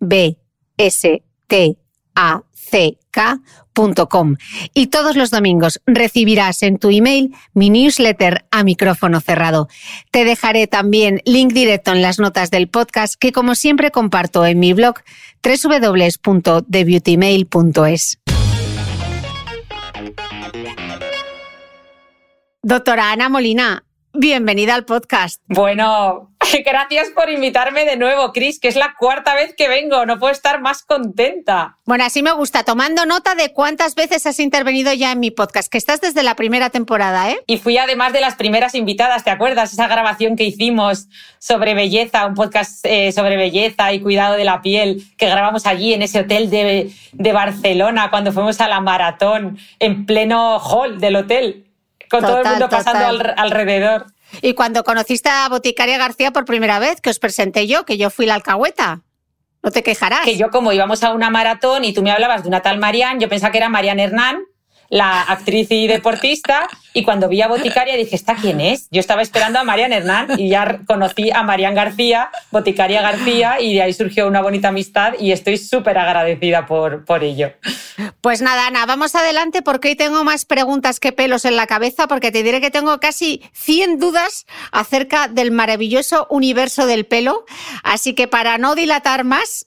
bstack.com. Y todos los domingos recibirás en tu email mi newsletter a micrófono cerrado. Te dejaré también link directo en las notas del podcast que como siempre comparto en mi blog www.thebeautymail.es. Doctora Ana Molina, bienvenida al podcast. Bueno, Gracias por invitarme de nuevo, Cris, que es la cuarta vez que vengo. No puedo estar más contenta. Bueno, así me gusta, tomando nota de cuántas veces has intervenido ya en mi podcast, que estás desde la primera temporada, ¿eh? Y fui además de las primeras invitadas, ¿te acuerdas? Esa grabación que hicimos sobre belleza, un podcast eh, sobre belleza y cuidado de la piel, que grabamos allí en ese hotel de, de Barcelona cuando fuimos a la maratón, en pleno hall del hotel, con todo el mundo pasando alrededor. Y cuando conociste a Boticaria García por primera vez, que os presenté yo, que yo fui la alcahueta. No te quejarás. Que yo, como íbamos a una maratón y tú me hablabas de una tal Marian, yo pensaba que era Marian Hernán, la actriz y deportista, y cuando vi a Boticaria dije, ¿esta quién es? Yo estaba esperando a Marian Hernán y ya conocí a Marian García, Boticaria García, y de ahí surgió una bonita amistad y estoy súper agradecida por, por ello. Pues nada, Ana, vamos adelante porque hoy tengo más preguntas que pelos en la cabeza porque te diré que tengo casi 100 dudas acerca del maravilloso universo del pelo. Así que para no dilatar más,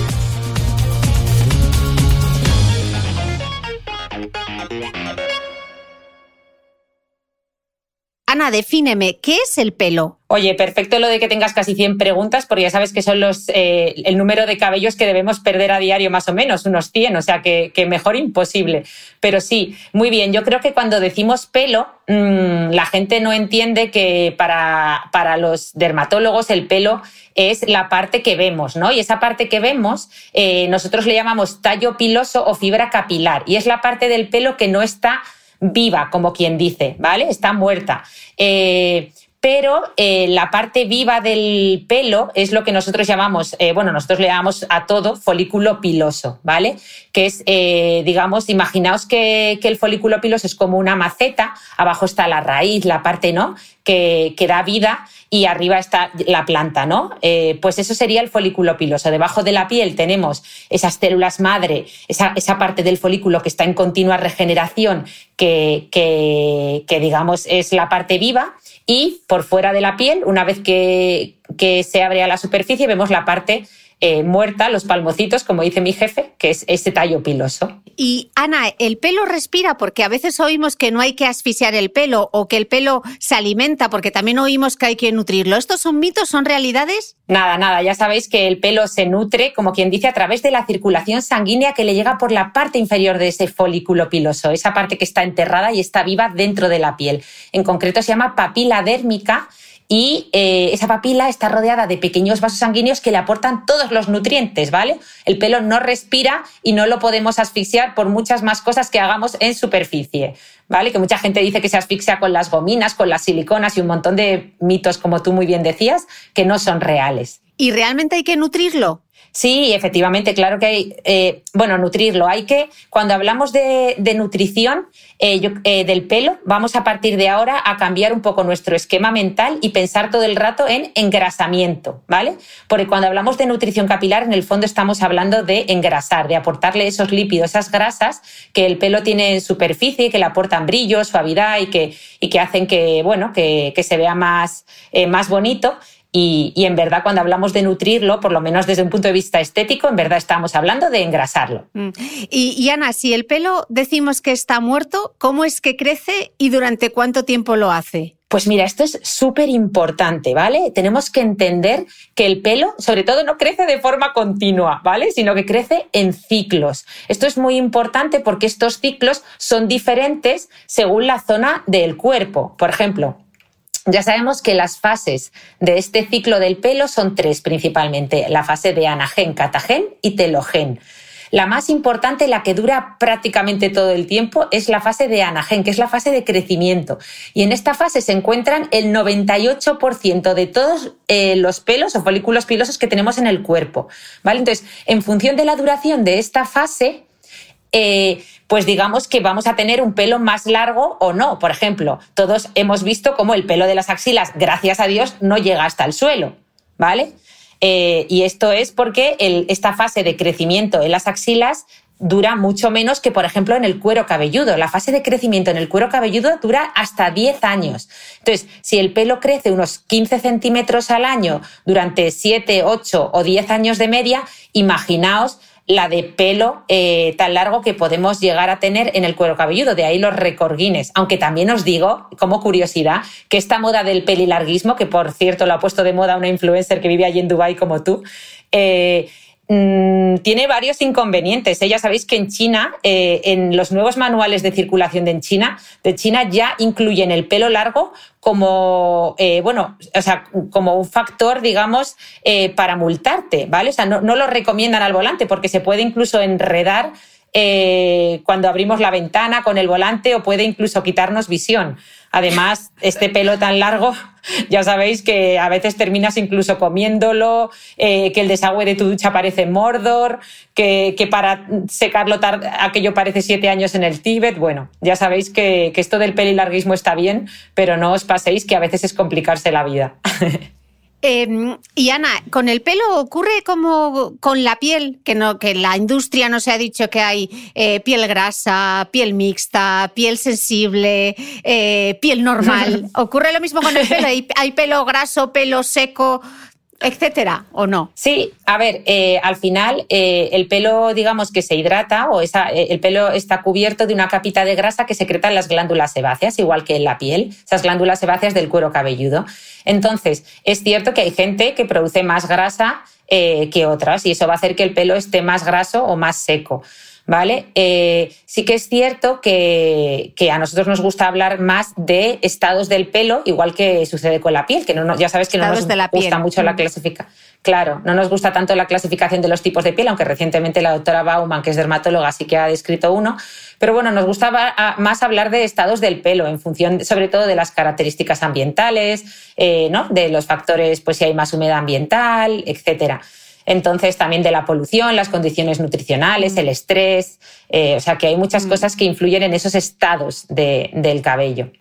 Ana, defíneme, ¿qué es el pelo? Oye, perfecto lo de que tengas casi 100 preguntas, porque ya sabes que son los, eh, el número de cabellos que debemos perder a diario, más o menos, unos 100, o sea que, mejor imposible. Pero sí, muy bien, yo creo que cuando decimos pelo, mm, la gente no entiende que para, para, los dermatólogos el pelo es la parte que vemos, ¿no? Y esa parte que vemos, eh, nosotros le llamamos tallo piloso o fibra capilar, y es la parte del pelo que no está viva, como quien dice, ¿vale? Está muerta. Eh, pero eh, la parte viva del pelo es lo que nosotros llamamos, eh, bueno, nosotros le llamamos a todo folículo piloso, ¿vale? Que es, digamos, imaginaos que, que, el folículo piloso es como una maceta, abajo está la raíz, la parte, ¿no? que, que da vida y arriba está la planta, ¿no? Eh, pues eso sería el folículo piloso. Debajo de la piel tenemos esas células madre, esa, esa parte del folículo que está en continua regeneración, que, que, que, digamos es la parte viva. Y por fuera de la piel, una vez que, que se abre a la superficie, vemos la parte eh, muerta, los palmocitos, como dice mi jefe, que es ese tallo piloso. Y Ana, ¿el pelo respira? Porque a veces oímos que no hay que asfixiar el pelo o que el pelo se alimenta, porque también oímos que hay que nutrirlo. ¿Estos son mitos, son realidades? Nada, nada, ya sabéis que el pelo se nutre, como quien dice, a través de la circulación sanguínea que le llega por la parte inferior de ese folículo piloso, esa parte que está enterrada y está viva dentro de la piel. En concreto se llama papila dérmica y eh, esa papila está rodeada de pequeños vasos sanguíneos que le aportan todos los nutrientes, ¿vale? El pelo no respira y no lo podemos asfixiar por muchas más cosas que hagamos en superficie, ¿vale? Que mucha gente dice que se asfixia con las gominas, con las siliconas y un montón de mitos, como tú muy bien decías, que no son reales. ¿Y realmente hay que nutrirlo? Sí, efectivamente, claro que hay, eh, bueno, nutrirlo. Hay que, cuando hablamos de, nutrición eh, eh, del pelo, vamos a partir de ahora a cambiar un poco nuestro esquema mental y pensar todo el rato en engrasamiento, ¿vale? Porque cuando hablamos de nutrición capilar, en el fondo estamos hablando de engrasar, de aportarle esos lípidos, esas grasas que el pelo tiene en superficie, que le aportan brillo, suavidad y que, y que hacen que, bueno, que, que se vea más, más bonito. Y, en verdad, cuando hablamos de nutrirlo, por lo menos desde un punto de vista estético, en verdad estamos hablando de engrasarlo. Mm. Y, Ana, si el pelo decimos que está muerto, ¿cómo es que crece y durante cuánto tiempo lo hace? Pues mira, esto es súper importante, ¿vale? Tenemos que entender que el pelo, sobre todo, no crece de forma continua, ¿vale? Sino que crece en ciclos. Esto es muy importante porque estos ciclos son diferentes según la zona del cuerpo. Por ejemplo, ya sabemos que las fases de este ciclo del pelo son tres principalmente, la fase de anagen, catagen y telogen. La más importante, la que dura prácticamente todo el tiempo, es la fase de anagen, que es la fase de crecimiento. Y en esta fase se encuentran el 98% de todos eh, los pelos o folículos pilosos que tenemos en el cuerpo. ¿vale? Entonces, en función de la duración de esta fase, eh, pues digamos que vamos a tener un pelo más largo o no. Por ejemplo, todos hemos visto cómo el pelo de las axilas, gracias a Dios, no llega hasta el suelo, ¿vale? Eh, y esto es porque esta fase de crecimiento en las axilas dura mucho menos que, por ejemplo, en el cuero cabelludo. La fase de crecimiento en el cuero cabelludo dura hasta 10 años. Entonces, si el pelo crece unos 15 centímetros al año durante 7, 8 o 10 años de media, imaginaos la de pelo eh, tan largo que podemos llegar a tener en el cuero cabelludo, de ahí los recorguines. Aunque también os digo, como curiosidad, que esta moda del pelilarguismo, que por cierto lo ha puesto de moda una influencer que vive allí en Dubái como tú, eh, Mm, tiene varios inconvenientes. ¿eh? Ya sabéis que en China, eh, en los nuevos manuales de circulación de China, de China ya incluyen el pelo largo como, eh, bueno, o sea, como un factor, digamos, para multarte, ¿vale? O sea, no, no, lo recomiendan al volante porque se puede incluso enredar cuando abrimos la ventana con el volante o puede incluso quitarnos visión. Además, este pelo tan largo, ya sabéis que a veces terminas incluso comiéndolo, eh, que el desagüe de tu ducha parece Mordor, que, que para secarlo aquello parece siete años en el Tíbet. Bueno, ya sabéis que, que esto del pelilarguismo está bien, pero no os paséis que a veces es complicarse la vida. Em, y Ana, con el pelo ocurre como con la piel, que no, que la industria nos ha dicho que hay eh, piel grasa, piel mixta, piel sensible, eh, piel normal. ¿Ocurre lo mismo con el pelo? ¿Hay, pelo graso, pelo seco? Etcétera, ¿o no? Sí, a ver, eh, al final el pelo, digamos que se hidrata o esa, el pelo está cubierto de una capita de grasa que secreta en las glándulas sebáceas, igual que en la piel, esas glándulas sebáceas del cuero cabelludo. Entonces, es cierto que hay gente que produce más grasa eh, que otras y eso va a hacer que el pelo esté más graso o más seco. ¿Vale? Eh, sí que es cierto que, a nosotros nos gusta hablar más de estados del pelo, igual que sucede con la piel, que no, ya sabes que no nos gusta mucho la mm. clasificación. Claro, no nos gusta tanto la clasificación de los tipos de piel, aunque recientemente la doctora Bauman, que es dermatóloga, sí que ha descrito uno. Pero bueno, nos gusta más hablar de estados del pelo, en función sobre todo de las características ambientales, eh, ¿no? de los factores, pues si hay más humedad ambiental, etcétera. Entonces, también de la polución, las condiciones nutricionales, el estrés. Eh, o sea, que hay muchas mm. cosas que influyen en esos estados del cabello.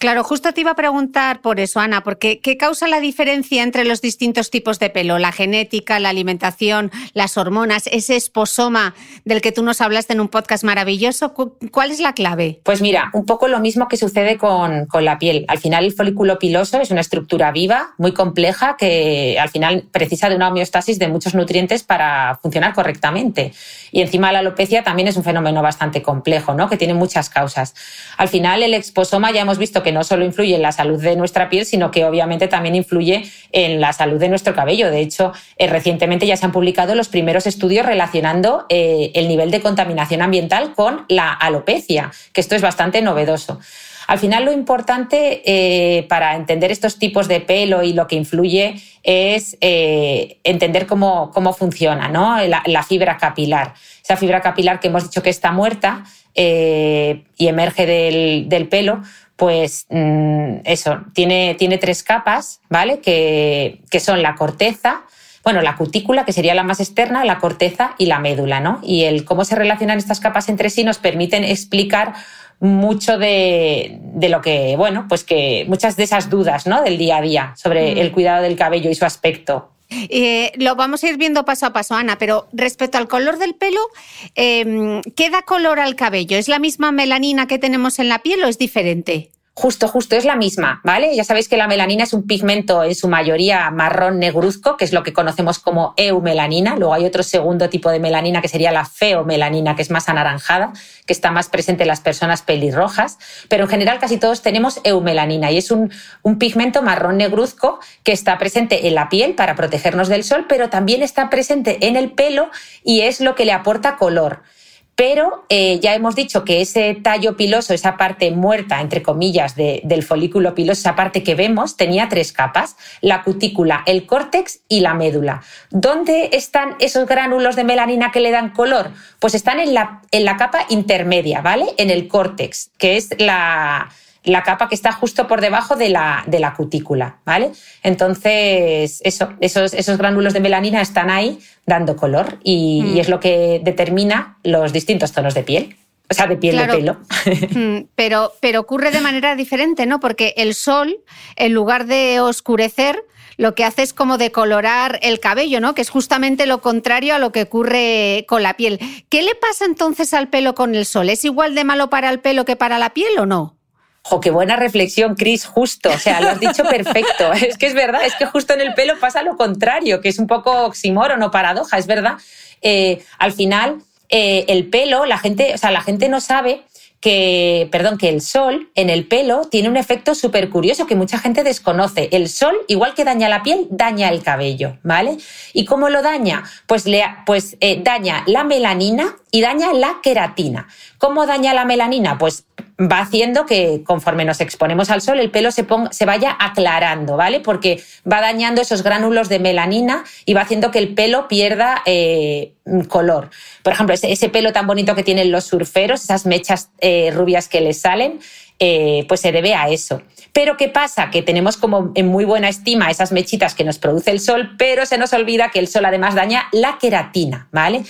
Claro, justo te iba a preguntar por eso, Ana, porque ¿qué causa la diferencia entre los distintos tipos de pelo? La genética, la alimentación, las hormonas, ese esposoma del que tú nos hablaste en un podcast maravilloso. ¿Cuál es la clave? Pues mira, un poco lo mismo que sucede con, con la piel. Al final el folículo piloso es una estructura viva, muy compleja, que al final precisa de una homeostasis de muchos nutrientes para funcionar correctamente. Y encima la alopecia también es un fenómeno bastante complejo, ¿no? que tiene muchas causas. Al final el exposoma ya hemos visto que no solo influye en la salud de nuestra piel, sino que obviamente también influye en la salud de nuestro cabello. De hecho, eh, recientemente ya se han publicado los primeros estudios relacionando eh, el nivel de contaminación ambiental con la alopecia, que esto es bastante novedoso. Al final lo importante eh, para entender estos tipos de pelo y lo que influye es entender cómo, cómo funciona ¿no? la, fibra capilar. Esa fibra capilar que hemos dicho que está muerta y emerge del, del, pelo, pues mm, eso, tiene, tiene, tres capas, ¿vale? Que, son la corteza, bueno, la cutícula, que sería la más externa, la corteza y la médula, ¿no? Y el cómo se relacionan estas capas entre sí nos permiten explicar mucho de, lo que, bueno, pues que muchas de esas dudas, ¿no? Del día a día sobre mm. el cuidado del cabello y su aspecto. Eh, lo vamos a ir viendo paso a paso, Ana, pero respecto al color del pelo, eh, ¿qué da color al cabello? ¿Es la misma melanina que tenemos en la piel o es diferente? Justo, justo, es la misma, ¿vale? Ya sabéis que la melanina es un pigmento en su mayoría marrón negruzco, que es lo que conocemos como eumelanina. Luego hay otro segundo tipo de melanina que sería la feomelanina, que es más anaranjada, que está más presente en las personas pelirrojas. Pero en general casi todos tenemos eumelanina y es un, un pigmento marrón negruzco que está presente en la piel para protegernos del sol, pero también está presente en el pelo y es lo que le aporta color. Pero eh, ya hemos dicho que ese tallo piloso, esa parte muerta, entre comillas, del folículo piloso, esa parte que vemos, tenía tres capas, la cutícula, el córtex y la médula. ¿Dónde están esos gránulos de melanina que le dan color? Pues están en la, en la capa intermedia, ¿vale? En el córtex, que es la, la capa que está justo por debajo de la, de la cutícula, ¿vale? Entonces, eso, esos, esos gránulos de melanina están ahí dando color y, mm. es lo que determina los distintos tonos de piel. O sea, de piel de pelo. Mm, pero, pero ocurre de manera diferente, ¿no? Porque el sol, en lugar de oscurecer, lo que hace es como decolorar el cabello, ¿no? Que es justamente lo contrario a lo que ocurre con la piel. ¿Qué le pasa entonces al pelo con el sol? ¿Es igual de malo para el pelo que para la piel o no? ¡Jo, qué buena reflexión, Cris! Justo, o sea, lo has dicho perfecto. Es que es verdad, es que justo en el pelo pasa lo contrario, que es un poco oxímoron o paradoja, es verdad. Eh, al final, eh, el pelo, la gente, o sea, la gente no sabe que, perdón, que el sol en el pelo tiene un efecto súper curioso que mucha gente desconoce. El sol, igual que daña la piel, daña el cabello, ¿vale? ¿Y cómo lo daña? Pues, le, pues eh, daña la melanina y daña la queratina. ¿Cómo daña la melanina? Pues va haciendo que conforme nos exponemos al sol el pelo se, se vaya aclarando, ¿vale? Porque va dañando esos gránulos de melanina y va haciendo que el pelo pierda eh, color. Por ejemplo, ese, pelo tan bonito que tienen los surferos, esas mechas eh, rubias que les salen, eh, pues se debe a eso. Pero ¿qué pasa? Que tenemos como en muy buena estima esas mechitas que nos produce el sol, pero se nos olvida que el sol además daña la queratina, ¿vale?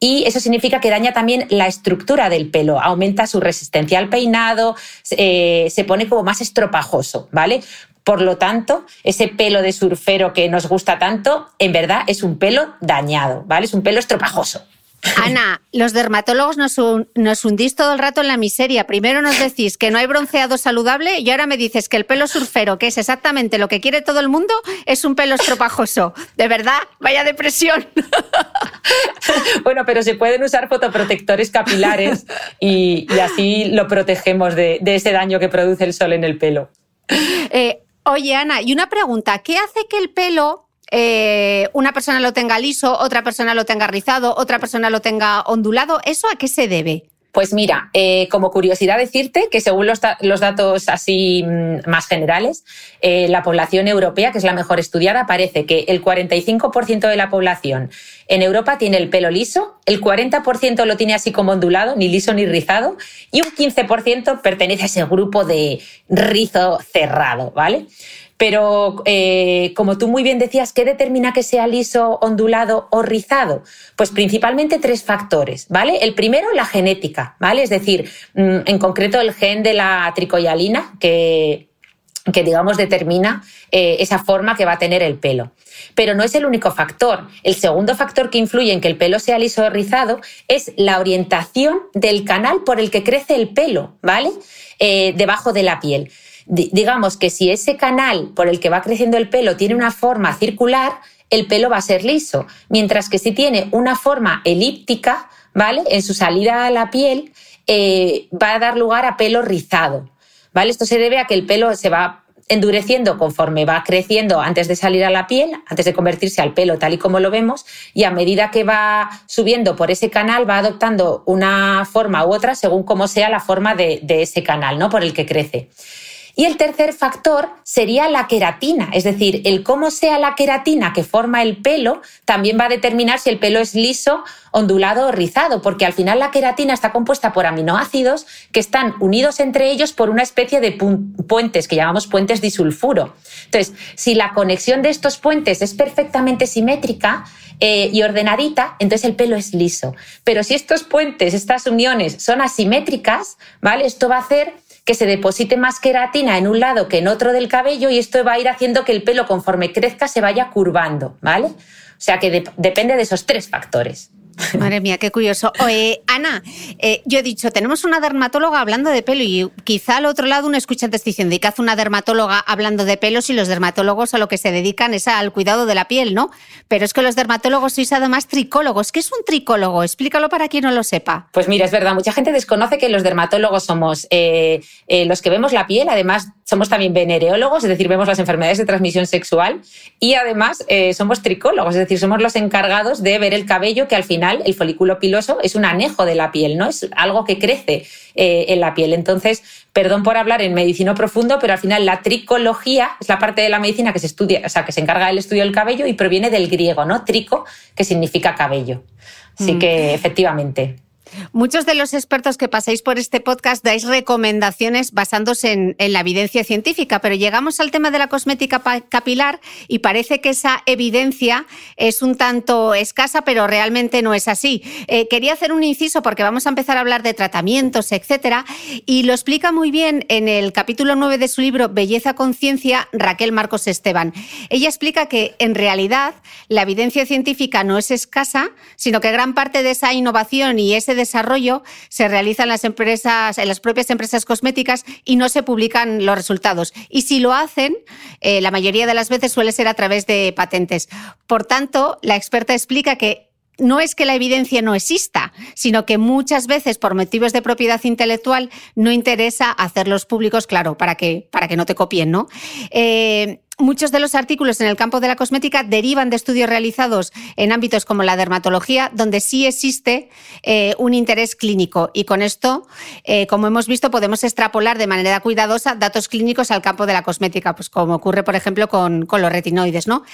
Y eso significa que daña también la estructura del pelo, aumenta su resistencia al peinado, eh, se pone como más estropajoso, ¿vale? Por lo tanto, ese pelo de surfero que nos gusta tanto, en verdad es un pelo dañado, ¿vale? Es un pelo estropajoso. Ana, los dermatólogos nos, hundís todo el rato en la miseria. Primero nos decís que no hay bronceado saludable y ahora me dices que el pelo surfero, que es exactamente lo que quiere todo el mundo, es un pelo estropajoso. De verdad, vaya depresión. Bueno, pero se pueden usar fotoprotectores capilares y, así lo protegemos de, ese daño que produce el sol en el pelo. Eh, oye, Ana, y una pregunta, ¿qué hace que el pelo eh, una persona lo tenga liso, otra persona lo tenga rizado, otra persona lo tenga ondulado. ¿Eso a qué se debe? Pues mira, eh, como curiosidad decirte que según los, datos así mm, más generales, eh, la población europea, que es la mejor estudiada, parece que el 45% de la población en Europa tiene el pelo liso, el 40% lo tiene así como ondulado, ni liso ni rizado, y un 15% pertenece a ese grupo de rizo cerrado, ¿vale? Pero eh, como tú muy bien decías, ¿qué determina que sea liso, ondulado o rizado? Pues principalmente tres factores, ¿vale? El primero, la genética, ¿vale? Es decir, mm, en concreto el gen de la tricoyalina, que, que digamos determina eh, esa forma que va a tener el pelo. Pero no es el único factor. El segundo factor que influye en que el pelo sea liso o rizado es la orientación del canal por el que crece el pelo, ¿vale? Eh, debajo de la piel digamos que si ese canal por el que va creciendo el pelo tiene una forma circular, el pelo va a ser liso, mientras que si tiene una forma elíptica, ¿vale? En su salida a la piel eh, va a dar lugar a pelo rizado, ¿vale? Esto se debe a que el pelo se va endureciendo conforme va creciendo antes de salir a la piel, antes de convertirse al pelo tal y como lo vemos, y a medida que va subiendo por ese canal va adoptando una forma u otra según cómo sea la forma de, de ese canal, ¿no? Por el que crece. Y el tercer factor sería la queratina, es decir, el cómo sea la queratina que forma el pelo también va a determinar si el pelo es liso, ondulado o rizado, porque al final la queratina está compuesta por aminoácidos que están unidos entre ellos por una especie de puentes que llamamos puentes disulfuro. Entonces, si la conexión de estos puentes es perfectamente simétrica, eh, y ordenadita, entonces el pelo es liso. Pero si estos puentes, estas uniones son asimétricas, ¿vale? Esto va a hacer que se deposite más queratina en un lado que en otro del cabello y esto va a ir haciendo que el pelo conforme crezca se vaya curvando, ¿vale? O sea que depende de esos tres factores. Madre mía, qué curioso. Ana, eh, yo he dicho, tenemos una dermatóloga hablando de pelo y quizá al otro lado una escuchante diciendo, ¿y qué hace una dermatóloga hablando de pelos y los dermatólogos a lo que se dedican es al cuidado de la piel, ¿no? Pero es que los dermatólogos sois además tricólogos. ¿Qué es un tricólogo? Explícalo para quien no lo sepa. Pues mira, es verdad, mucha gente desconoce que los dermatólogos somos eh, eh, los que vemos la piel, además somos también venereólogos, es decir, vemos las enfermedades de transmisión sexual y además somos tricólogos, es decir, somos los encargados de ver el cabello que al final el folículo piloso es un anejo de la piel, ¿no? Es algo que crece eh, en la piel. Entonces, perdón por hablar en medicina profundo, pero al final la tricología es la parte de la medicina que se estudia, o sea, que se encarga del estudio del cabello y proviene del griego, ¿no? Trico, que significa cabello. Así mm. que, efectivamente. Muchos de los expertos que pasáis por este podcast dais recomendaciones basándose en, la evidencia científica, pero llegamos al tema de la cosmética capilar y parece que esa evidencia es un tanto escasa, pero realmente no es así. Eh, quería hacer un inciso porque vamos a empezar a hablar de tratamientos, etcétera, y lo explica muy bien en el capítulo 9 de su libro Belleza Conciencia Raquel Marcos Esteban. Ella explica que en realidad la evidencia científica no es escasa, sino que gran parte de esa innovación y ese desarrollo se realiza en las empresas, en las propias empresas cosméticas y no se publican los resultados. Y si lo hacen, eh, la mayoría de las veces suele ser a través de patentes. Por tanto, la experta explica que no es que la evidencia no exista, sino que muchas veces por motivos de propiedad intelectual no interesa hacerlos públicos, claro, para que, para que no te copien, ¿no? Eh, Muchos de los artículos en el campo de la cosmética derivan de estudios realizados en ámbitos como la dermatología, donde sí existe eh, un interés clínico. Y con esto, eh, como hemos visto, podemos extrapolar de manera cuidadosa datos clínicos al campo de la cosmética, pues como ocurre, por ejemplo, con, los retinoides. ¿no?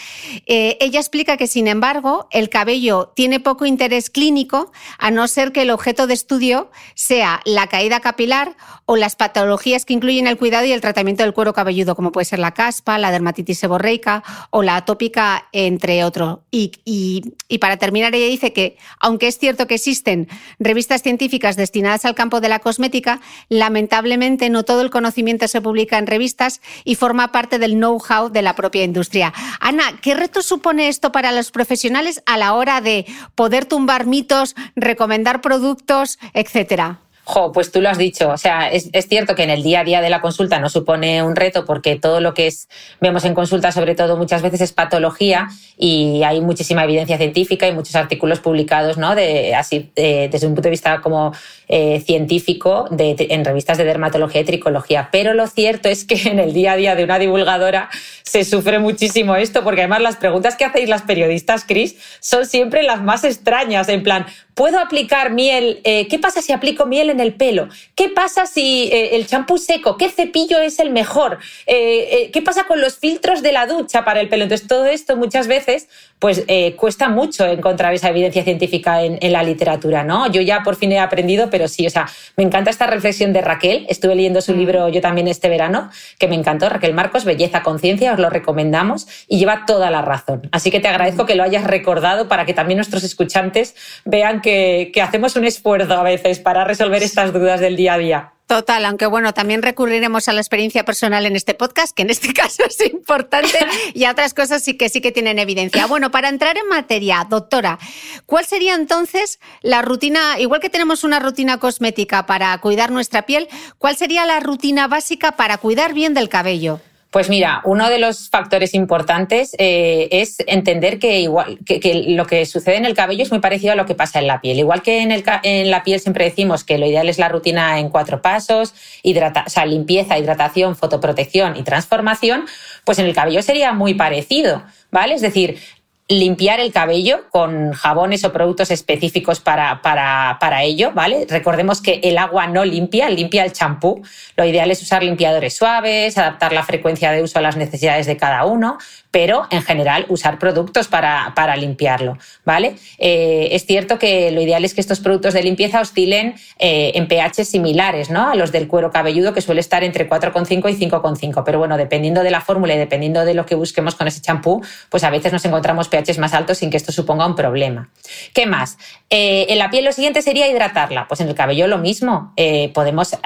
Eh, ella explica que, sin embargo, el cabello tiene poco interés clínico, a no ser que el objeto de estudio sea la caída capilar o las patologías que incluyen el cuidado y el tratamiento del cuero cabelludo, como puede ser la caspa, la dermatitis dermatitis seborreica o la atópica, entre otros. Y, para terminar, ella dice que, aunque es cierto que existen revistas científicas destinadas al campo de la cosmética, lamentablemente no todo el conocimiento se publica en revistas y forma parte del know-how de la propia industria. Ana, ¿qué reto supone esto para los profesionales a la hora de poder tumbar mitos, recomendar productos, etcétera? Jo, pues tú lo has dicho. O sea, es, cierto que en el día a día de la consulta no supone un reto porque todo lo que es, vemos en consulta, sobre todo muchas veces, es patología y hay muchísima evidencia científica y muchos artículos publicados, ¿no? De, así, desde un punto de vista como eh, científico de, en revistas de dermatología y tricología. Pero lo cierto es que en el día a día de una divulgadora se sufre muchísimo esto porque además las preguntas que hacéis las periodistas, Cris, son siempre las más extrañas. En plan, ¿puedo aplicar miel? Eh, ¿Qué pasa si aplico miel en el pelo? ¿Qué pasa si eh, el champú seco? ¿Qué cepillo es el mejor? Eh, ¿Qué pasa con los filtros de la ducha para el pelo? Entonces, todo esto muchas veces pues cuesta mucho encontrar esa evidencia científica en, en, la literatura, ¿no? Yo ya por fin he aprendido, pero sí, o sea, me encanta esta reflexión de Raquel. Estuve leyendo su mm. libro yo también este verano, que me encantó, Raquel Marcos, Belleza, Conciencia, os lo recomendamos y lleva toda la razón. Así que te agradezco que lo hayas recordado para que también nuestros escuchantes vean que, hacemos un esfuerzo a veces para resolver estas dudas del día a día. Total, aunque bueno, también recurriremos a la experiencia personal en este podcast, que en este caso es importante, y a otras cosas sí que sí que tienen evidencia. Bueno, para entrar en materia, doctora, ¿cuál sería entonces la rutina, igual que tenemos una rutina cosmética para cuidar nuestra piel, cuál sería la rutina básica para cuidar bien del cabello? Pues mira, uno de los factores importantes eh, es entender que, igual, que, lo que sucede en el cabello es muy parecido a lo que pasa en la piel. Igual que en, el, en la piel siempre decimos que lo ideal es la rutina en cuatro pasos, limpieza, hidratación, fotoprotección y transformación, pues en el cabello sería muy parecido. ¿Vale? Es decir, limpiar el cabello con jabones o productos específicos para, para, para, ello, ¿vale? Recordemos que el agua no limpia, limpia el champú. Lo ideal es usar limpiadores suaves, adaptar la frecuencia de uso a las necesidades de cada uno, pero en general usar productos para, para limpiarlo, ¿vale? Eh, es cierto que lo ideal es que estos productos de limpieza oscilen eh, en pH similares, ¿no? A los del cuero cabelludo, que suele estar entre 4,5 y 5,5. Pero bueno, dependiendo de la fórmula y dependiendo de lo que busquemos con ese champú, pues a veces nos encontramos pHs más altos sin que esto suponga un problema. ¿Qué más? Eh, en la piel lo siguiente sería hidratarla. Pues en el cabello lo mismo. podemos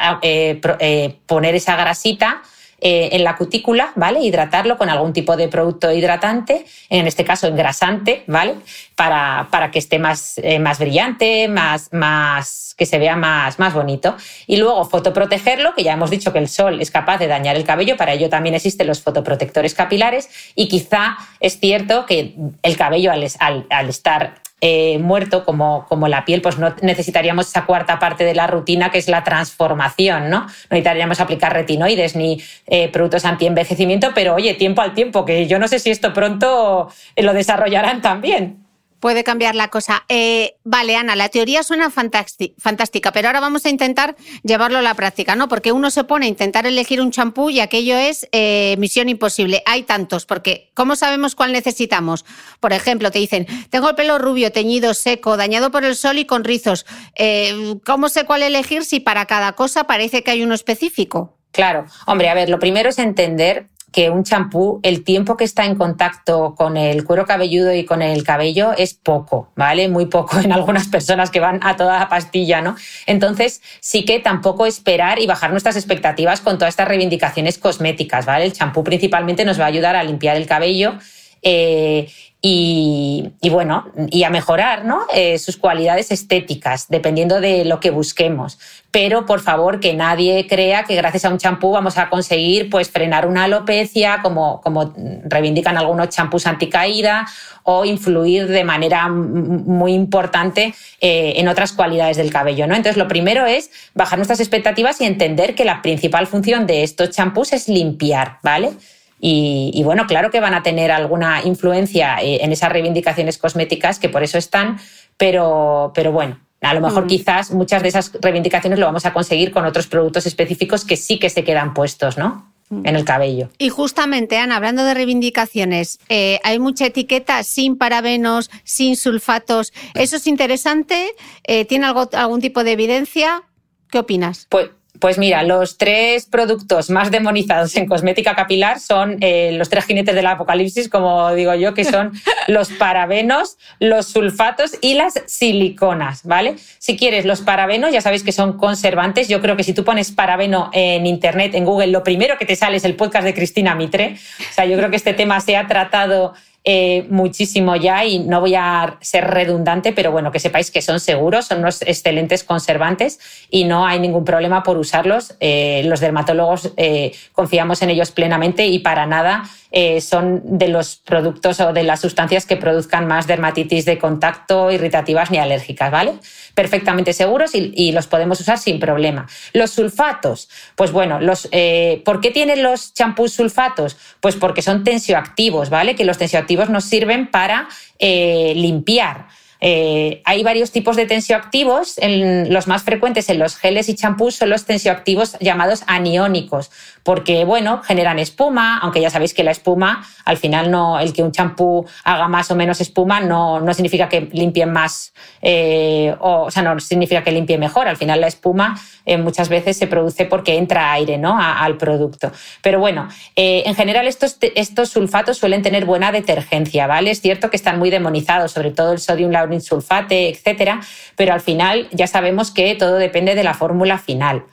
poner esa grasita eh, en la cutícula, ¿vale? Hidratarlo con algún tipo de producto hidratante, en este caso engrasante, ¿vale? Para, para que esté más, eh, más brillante, más, más, que se vea más, más bonito. Y luego fotoprotegerlo, que ya hemos dicho que el sol es capaz de dañar el cabello, para ello también existen los fotoprotectores capilares y quizá es cierto que el cabello al, estar eh, muerto como, como la piel, pues no necesitaríamos esa cuarta parte de la rutina que es la transformación, ¿no? Necesitaríamos aplicar retinoides ni eh, productos anti-envejecimiento, pero oye, tiempo al tiempo, que yo no sé si esto pronto lo desarrollarán también. Puede cambiar la cosa. Eh, vale, Ana, la teoría suena fantástica, pero ahora vamos a intentar llevarlo a la práctica, ¿no? Porque uno se pone a intentar elegir un champú y aquello es eh, misión imposible. Hay tantos, porque ¿cómo sabemos cuál necesitamos? Por ejemplo, te dicen, tengo el pelo rubio, teñido, seco, dañado por el sol y con rizos. Eh, ¿Cómo sé cuál elegir si para cada cosa parece que hay uno específico? Claro, hombre, a ver, lo primero es entender que un champú, el tiempo que está en contacto con el cuero cabelludo y con el cabello es poco, ¿vale? Muy poco en algunas personas que van a toda la pastilla, ¿no? Entonces, sí que tampoco esperar y bajar nuestras expectativas con todas estas reivindicaciones cosméticas, ¿vale? El champú principalmente nos va a ayudar a limpiar el cabello. Eh, y, bueno, y a mejorar ¿no? Eh, sus cualidades estéticas, dependiendo de lo que busquemos. Pero por favor, que nadie crea que gracias a un champú vamos a conseguir pues, frenar una alopecia, como, como reivindican algunos champús anticaída, o influir de manera muy importante eh, en otras cualidades del cabello. ¿no? Entonces, lo primero es bajar nuestras expectativas y entender que la principal función de estos champús es limpiar, ¿vale? Y, bueno, claro que van a tener alguna influencia eh, en esas reivindicaciones cosméticas, que por eso están, pero, pero bueno, a lo mejor mm. quizás muchas de esas reivindicaciones lo vamos a conseguir con otros productos específicos que sí que se quedan puestos, ¿no? Mm. En el cabello. Y justamente, Ana, hablando de reivindicaciones, eh, hay mucha etiqueta sin parabenos, sin sulfatos. ¿Eso es interesante? Eh, ¿Tiene algo, algún tipo de evidencia? ¿Qué opinas? Pues, pues mira, los tres productos más demonizados en cosmética capilar son eh, los tres jinetes del apocalipsis, como digo yo, que son los parabenos, los sulfatos y las siliconas, ¿vale? Si quieres los parabenos, ya sabéis que son conservantes. Yo creo que si tú pones parabeno en internet, en Google, lo primero que te sale es el podcast de Cristina Mitre. O sea, yo creo que este tema se ha tratado eh, muchísimo ya y no voy a ser redundante, pero bueno, que sepáis que son seguros, son unos excelentes conservantes y no hay ningún problema por usarlos. Eh, los dermatólogos eh, confiamos en ellos plenamente y para nada son de los productos o de las sustancias que produzcan más dermatitis de contacto, irritativas ni alérgicas, ¿vale? Perfectamente seguros y, los podemos usar sin problema. Los sulfatos, pues bueno, los, ¿por qué tienen los champús sulfatos? Pues porque son tensioactivos, ¿vale? Que los tensioactivos nos sirven para eh, limpiar. Eh, hay varios tipos de tensioactivos. los más frecuentes en los geles y champús son los tensioactivos llamados aniónicos, porque, bueno, generan espuma, aunque ya sabéis que la espuma, al final, no, el que un champú haga más o menos espuma no, no significa que limpie más, eh, o, sea, no significa que limpie mejor. Al final, la espuma eh, muchas veces se produce porque entra aire ¿no? al producto. Pero bueno, en general, estos, estos sulfatos suelen tener buena detergencia, ¿vale? Es cierto que están muy demonizados, sobre todo el sodium etcétera, pero al final ya sabemos que todo depende de la fórmula final.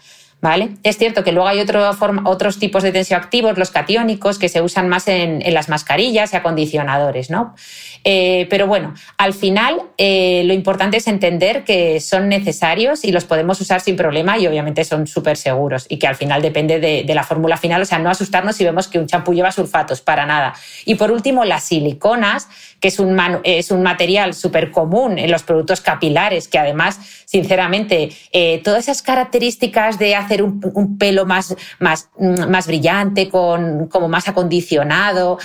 ¿Vale? Es cierto que luego hay otros tipos de tensioactivos, los catiónicos, que se usan más en, las mascarillas y acondicionadores, ¿no? Eh, pero bueno, al final eh, lo importante es entender que son necesarios y los podemos usar sin problema y obviamente son súper seguros y que al final depende de, la fórmula final, o sea, no asustarnos si vemos que un champú lleva sulfatos, para nada. Y por último, las siliconas, que es un, es un material súper común en los productos capilares, que además, sinceramente, eh, todas esas características de hacer un, pelo más, más, más brillante, con, como más acondicionado,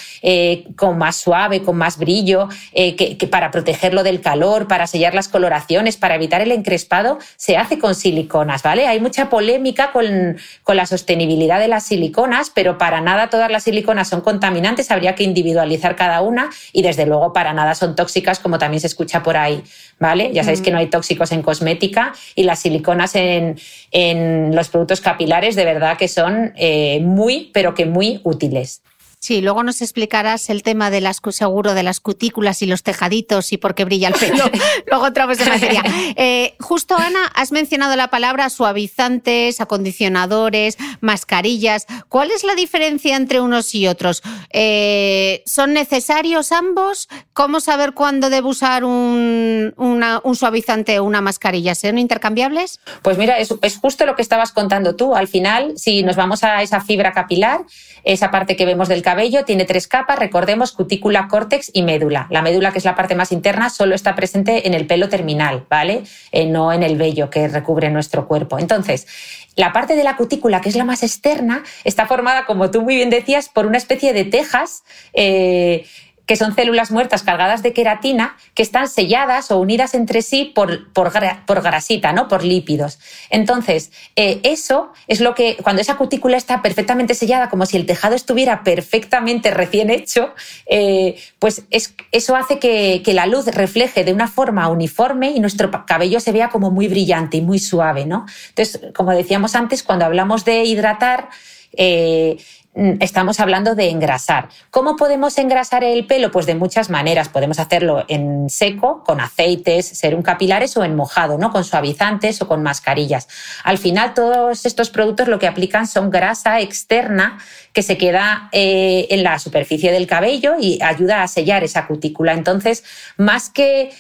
con más suave, con más brillo, eh, que, para protegerlo del calor, para sellar las coloraciones, para evitar el encrespado, se hace con siliconas, ¿vale? Hay mucha polémica con, con la sostenibilidad de las siliconas, pero para nada todas las siliconas son contaminantes, habría que individualizar cada una y desde luego para nada son tóxicas, como también se escucha por ahí, ¿vale? Ya sabéis que no hay tóxicos en cosmética y las siliconas en, en los productos capilares de verdad que son eh, muy, pero que muy útiles. Sí, luego nos explicarás el tema de las seguro de las cutículas y los tejaditos y por qué brilla el pelo. luego otra vez de materia. Eh, justo, Ana, has mencionado la palabra suavizantes, acondicionadores, mascarillas. ¿Cuál es la diferencia entre unos y otros? Eh, ¿Son necesarios ambos? ¿Cómo saber cuándo debo usar un, un suavizante o una mascarilla? ¿Son intercambiables? Pues mira, es, es justo lo que estabas contando tú. Al final, si nos vamos a esa fibra capilar, esa parte que vemos del cabello tiene tres capas, recordemos cutícula, córtex y médula. La médula, que es la parte más interna, solo está presente en el pelo terminal, ¿vale? Eh, no en el vello que recubre nuestro cuerpo. Entonces, la parte de la cutícula, que es la más externa, está formada, como tú muy bien decías, por una especie de tejas. Eh, que son células muertas cargadas de queratina que están selladas o unidas entre sí por, por, grasita, ¿no? por lípidos. Entonces, eh, eso es lo que, cuando esa cutícula está perfectamente sellada, como si el tejado estuviera perfectamente recién hecho, eh, pues eso hace que, la luz refleje de una forma uniforme y nuestro cabello se vea como muy brillante y muy suave. ¿no? Entonces, como decíamos antes, cuando hablamos de hidratar, eh, estamos hablando de engrasar. ¿Cómo podemos engrasar el pelo? Pues de muchas maneras. Podemos hacerlo en seco, con aceites, serum capilares o en mojado, ¿no? Con suavizantes o con mascarillas. Al final, todos estos productos lo que aplican son grasa externa que se queda eh, en la superficie del cabello y ayuda a sellar esa cutícula. Entonces, más que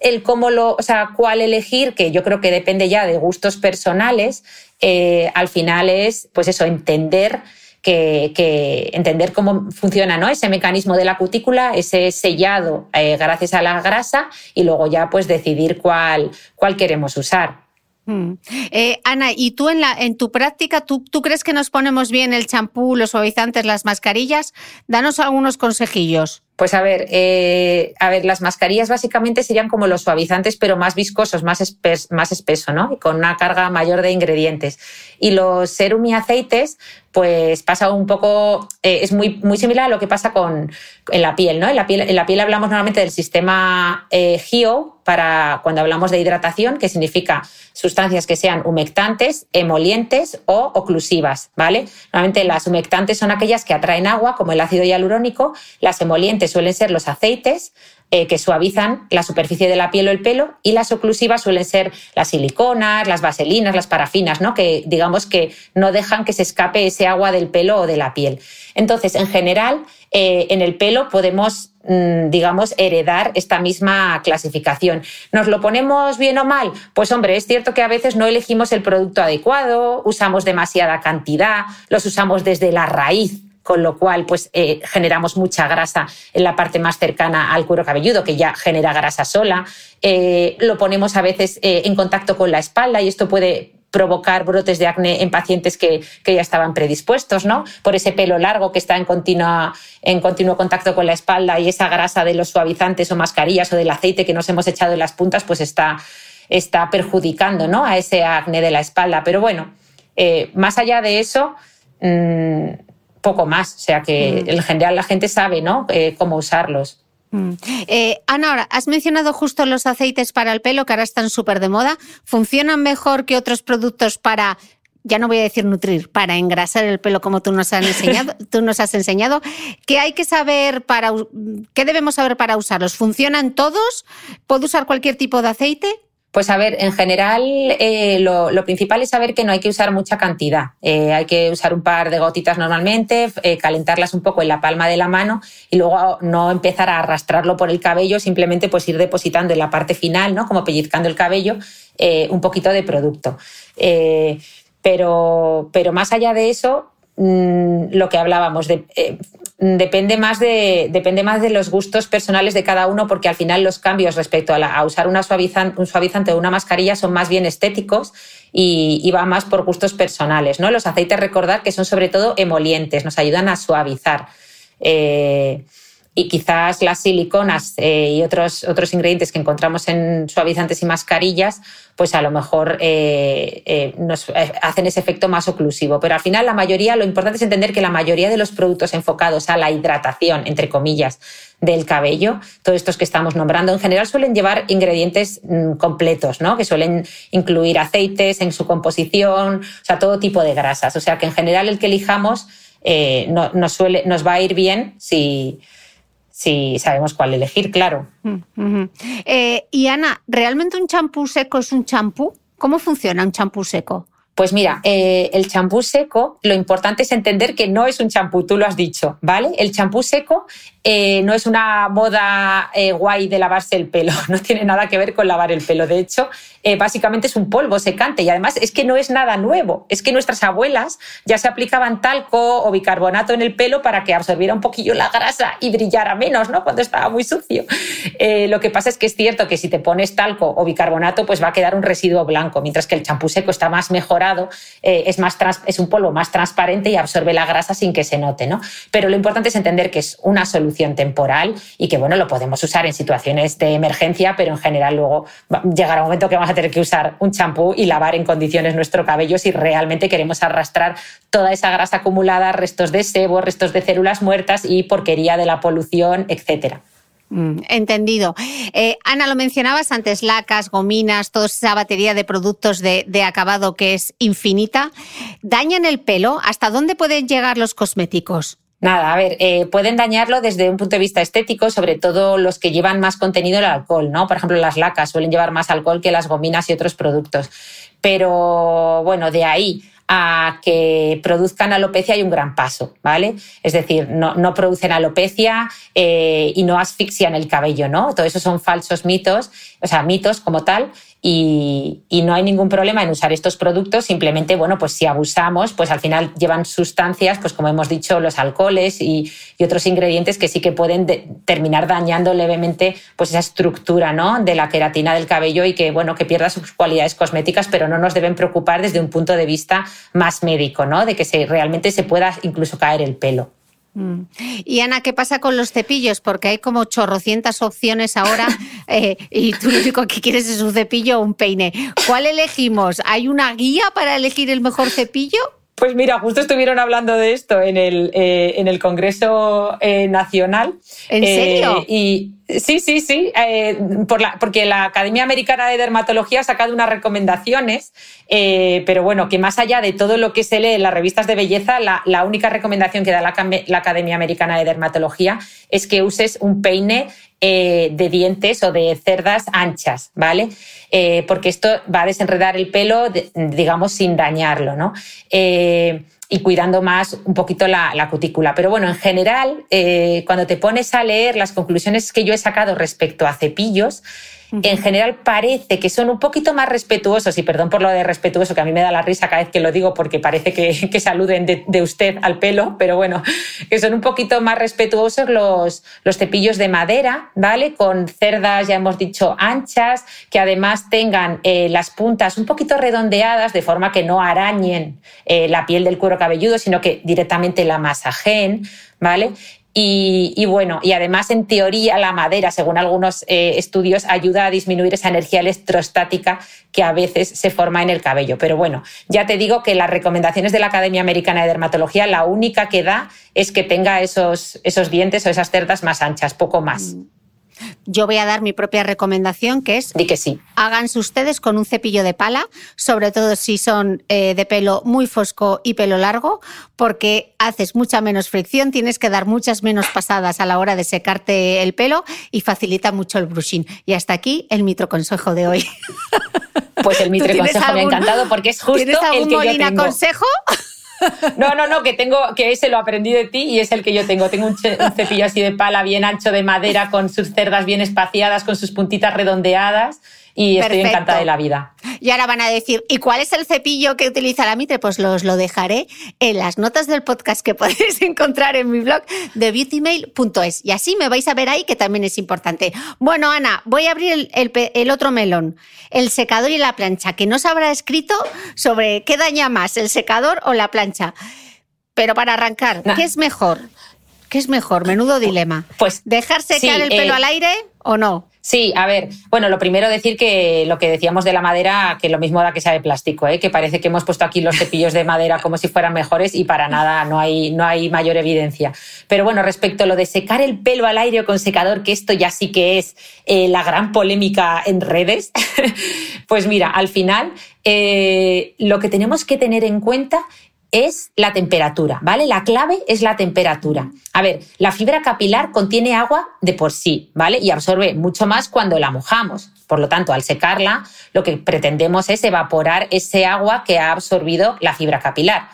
el cómo lo, o sea, cuál elegir, que yo creo que depende ya de gustos personales, eh, al final es, pues eso, entender que, entender cómo funciona ¿no? ese mecanismo de la cutícula, ese sellado eh, gracias a la grasa y luego ya pues decidir cuál, cuál queremos usar. Mm. Eh, Ana, ¿y tú en, la, en tu práctica, ¿tú, tú crees que nos ponemos bien el champú, los suavizantes, las mascarillas? Danos algunos consejillos. Pues a ver, eh, a ver, las mascarillas básicamente serían como los suavizantes, pero más viscosos, más, más espeso, ¿no? Y con una carga mayor de ingredientes. Y los serum y aceites, pues pasa un poco, eh, es muy, muy similar a lo que pasa con, en la piel, ¿no? En la piel, en la piel hablamos normalmente del sistema eh, GIO para cuando hablamos de hidratación, que significa sustancias que sean humectantes, emolientes o oclusivas, ¿vale? Normalmente las humectantes son aquellas que atraen agua, como el ácido hialurónico, las emolientes suelen ser los aceites eh, que suavizan la superficie de la piel o el pelo y las oclusivas suelen ser las siliconas, las vaselinas, las parafinas, ¿no? que digamos que no dejan que se escape ese agua del pelo o de la piel. Entonces, en general, eh, en el pelo podemos mm, digamos, heredar esta misma clasificación. ¿Nos lo ponemos bien o mal? Pues hombre, es cierto que a veces no elegimos el producto adecuado, usamos demasiada cantidad, los usamos desde la raíz con lo cual pues eh, generamos mucha grasa en la parte más cercana al cuero cabelludo, que ya genera grasa sola. Eh, lo ponemos a veces eh, en contacto con la espalda y esto puede provocar brotes de acné en pacientes que, ya estaban predispuestos, ¿no? Por ese pelo largo que está en, continua, en continuo contacto con la espalda y esa grasa de los suavizantes o mascarillas o del aceite que nos hemos echado en las puntas, pues está, está perjudicando ¿no? a ese acné de la espalda. Pero bueno, más allá de eso, mm, poco más. O sea que mm. en general la gente sabe ¿no? Eh, cómo usarlos. Mm. Eh, Ana, ahora, has mencionado justo los aceites para el pelo que ahora están súper de moda. ¿Funcionan mejor que otros productos para, ya no voy a decir nutrir, para engrasar el pelo como tú nos has enseñado? tú nos has enseñado. ¿Qué hay que saber para, qué debemos saber para usarlos? ¿Funcionan todos? ¿Puedo usar cualquier tipo de aceite? Pues a ver, en general eh, lo, principal es saber que no hay que usar mucha cantidad. Eh, hay que usar un par de gotitas normalmente, eh, calentarlas un poco en la palma de la mano y luego no empezar a arrastrarlo por el cabello, simplemente pues ir depositando en la parte final, ¿no? Como pellizcando el cabello, un poquito de producto. pero, pero más allá de eso, mm, lo que hablábamos de depende más de, depende más de los gustos personales de cada uno, porque al final los cambios respecto a, usar una suavizante, un suavizante o una mascarilla son más bien estéticos y, y, va más por gustos personales. ¿no? Los aceites, recordad que son sobre todo emolientes, nos ayudan a suavizar. Eh, y quizás las siliconas eh, y otros, otros ingredientes que encontramos en suavizantes y mascarillas, pues a lo mejor eh, eh, nos hacen ese efecto más oclusivo. Pero al final la mayoría, lo importante es entender que la mayoría de los productos enfocados a la hidratación, entre comillas, del cabello, todos estos que estamos nombrando, en general suelen llevar ingredientes mm, completos, ¿no? que suelen incluir aceites en su composición, o sea, todo tipo de grasas. O sea que en general el que elijamos no, suele, nos va a ir bien si si sabemos cuál elegir, claro. Mm, eh, y Ana, ¿realmente un champú seco es un champú? ¿Cómo funciona un champú seco? Pues mira, eh, el champú seco, lo importante es entender que no es un champú, tú lo has dicho, ¿vale? El champú seco eh, no es una moda eh, guay de lavarse el pelo, no tiene nada que ver con lavar el pelo. De hecho, básicamente es un polvo secante y además es que no es nada nuevo. Es que nuestras abuelas ya se aplicaban talco o bicarbonato en el pelo para que absorbiera un poquillo la grasa y brillara menos, ¿no? Cuando estaba muy sucio. lo que pasa es que es cierto que si te pones talco o bicarbonato, pues va a quedar un residuo blanco, mientras que el champú seco está más mejorado, es, más es un polvo más transparente y absorbe la grasa sin que se note, ¿no? Pero lo importante es entender que es una solución temporal y que bueno, lo podemos usar en situaciones de emergencia, pero en general luego llegará un momento que vamos a tener que usar un champú y lavar en condiciones nuestro cabello si realmente queremos arrastrar toda esa grasa acumulada, restos de sebo, restos de células muertas y porquería de la polución, etcétera. Mm, entendido. Eh, Ana, lo mencionabas antes, lacas, gominas, toda esa batería de productos de, de, acabado que es infinita. ¿Dañan el pelo? ¿Hasta dónde pueden llegar los cosméticos? Nada, a ver, eh, pueden dañarlo desde un punto de vista estético, sobre todo los que llevan más contenido el alcohol, ¿no? Por ejemplo, las lacas suelen llevar más alcohol que las gominas y otros productos. Pero bueno, de ahí a que produzcan alopecia hay un gran paso, ¿vale? Es decir, no, producen alopecia eh, y no asfixian el cabello, ¿no? Todo eso son falsos mitos, o sea, mitos como tal, y, no hay ningún problema en usar estos productos, simplemente, bueno, pues si abusamos, pues al final llevan sustancias, pues como hemos dicho, los alcoholes y, otros ingredientes que sí que pueden terminar dañando levemente pues esa estructura ¿no? de la queratina del cabello y que, bueno, que pierda sus cualidades cosméticas, pero no nos deben preocupar desde un punto de vista más médico, ¿no? De que realmente se pueda incluso caer el pelo. Mm. Y Ana, ¿qué pasa con los cepillos? Porque hay como chorrocientas opciones ahora eh, y tú lo único que quieres es un cepillo o un peine. ¿Cuál elegimos? ¿Hay una guía para elegir el mejor cepillo? Pues mira, justo estuvieron hablando de esto en el, eh, en el Congreso eh, Nacional. ¿En serio? y sí, sí, sí, por la, porque la Academia Americana de Dermatología ha sacado unas recomendaciones, pero bueno, que más allá de todo lo que se lee en las revistas de belleza, la, la única recomendación que da la, la, Academia Americana de Dermatología es que uses un peine eh, de dientes o de cerdas anchas, ¿vale? Eh, porque esto va a desenredar el pelo, digamos, sin dañarlo, ¿no? Eh, y cuidando más un poquito la, cutícula. Pero bueno, en general, cuando te pones a leer las conclusiones que yo he sacado respecto a cepillos, en general parece que son un poquito más respetuosos, y perdón por lo de respetuoso, que a mí me da la risa cada vez que lo digo porque parece que, que saluden de, usted al pelo, pero bueno, que son un poquito más respetuosos los, los cepillos de madera, ¿vale? Con cerdas, ya hemos dicho, anchas, que además tengan eh, las puntas un poquito redondeadas de forma que no arañen eh, la piel del cuero cabelludo, sino que directamente la masajen, ¿vale? Y, bueno, y además en teoría la madera, según algunos eh, estudios, ayuda a disminuir esa energía electrostática que a veces se forma en el cabello. Pero bueno, ya te digo que las recomendaciones de la Academia Americana de Dermatología, la única que da es que tenga esos, esos dientes o esas cerdas más anchas, poco más. Mm. Yo voy a dar mi propia recomendación, que es... Di que sí. Háganse ustedes con un cepillo de pala, sobre todo si son eh, de pelo muy fosco y pelo largo, porque haces mucha menos fricción, tienes que dar muchas menos pasadas a la hora de secarte el pelo y facilita mucho el brushing. Y hasta aquí el mitro consejo de hoy. Pues el mitro consejo me ha encantado porque es justo ¿Tienes algún el que Molina yo consejo? No, no, no, que tengo, que ese lo aprendí de ti y es el que yo tengo. Tengo un, cepillo así de pala bien ancho de madera con sus cerdas bien espaciadas, con sus puntitas redondeadas y estoy encantada de la vida. Y ahora van a decir, ¿y cuál es el cepillo que utiliza la Mitre? Pues los lo dejaré en las notas del podcast que podéis encontrar en mi blog de beautymail.es. Y así me vais a ver ahí, que también es importante. Bueno, Ana, voy a abrir el, otro melón, el secador y la plancha, que no se habrá escrito sobre qué daña más, el secador o la plancha. Pero para arrancar, ¿qué es mejor? ¿Qué es mejor? Menudo dilema. Pues dejar secar el pelo eh, al aire o no. Sí, a ver, bueno, lo primero decir que lo que decíamos de la madera, que lo mismo da que sea de plástico, ¿eh? que parece que hemos puesto aquí los cepillos de madera como si fueran mejores y para nada no hay, no hay mayor evidencia. Pero bueno, respecto a lo de secar el pelo al aire con secador, que esto ya sí que es eh, la gran polémica en redes, pues mira, al final eh, lo que tenemos que tener en cuenta es la temperatura, ¿vale? La clave es la temperatura. A ver, la fibra capilar contiene agua de por sí, ¿vale? Y absorbe mucho más cuando la mojamos. Por lo tanto, al secarla, lo que pretendemos es evaporar ese agua que ha absorbido la fibra capilar.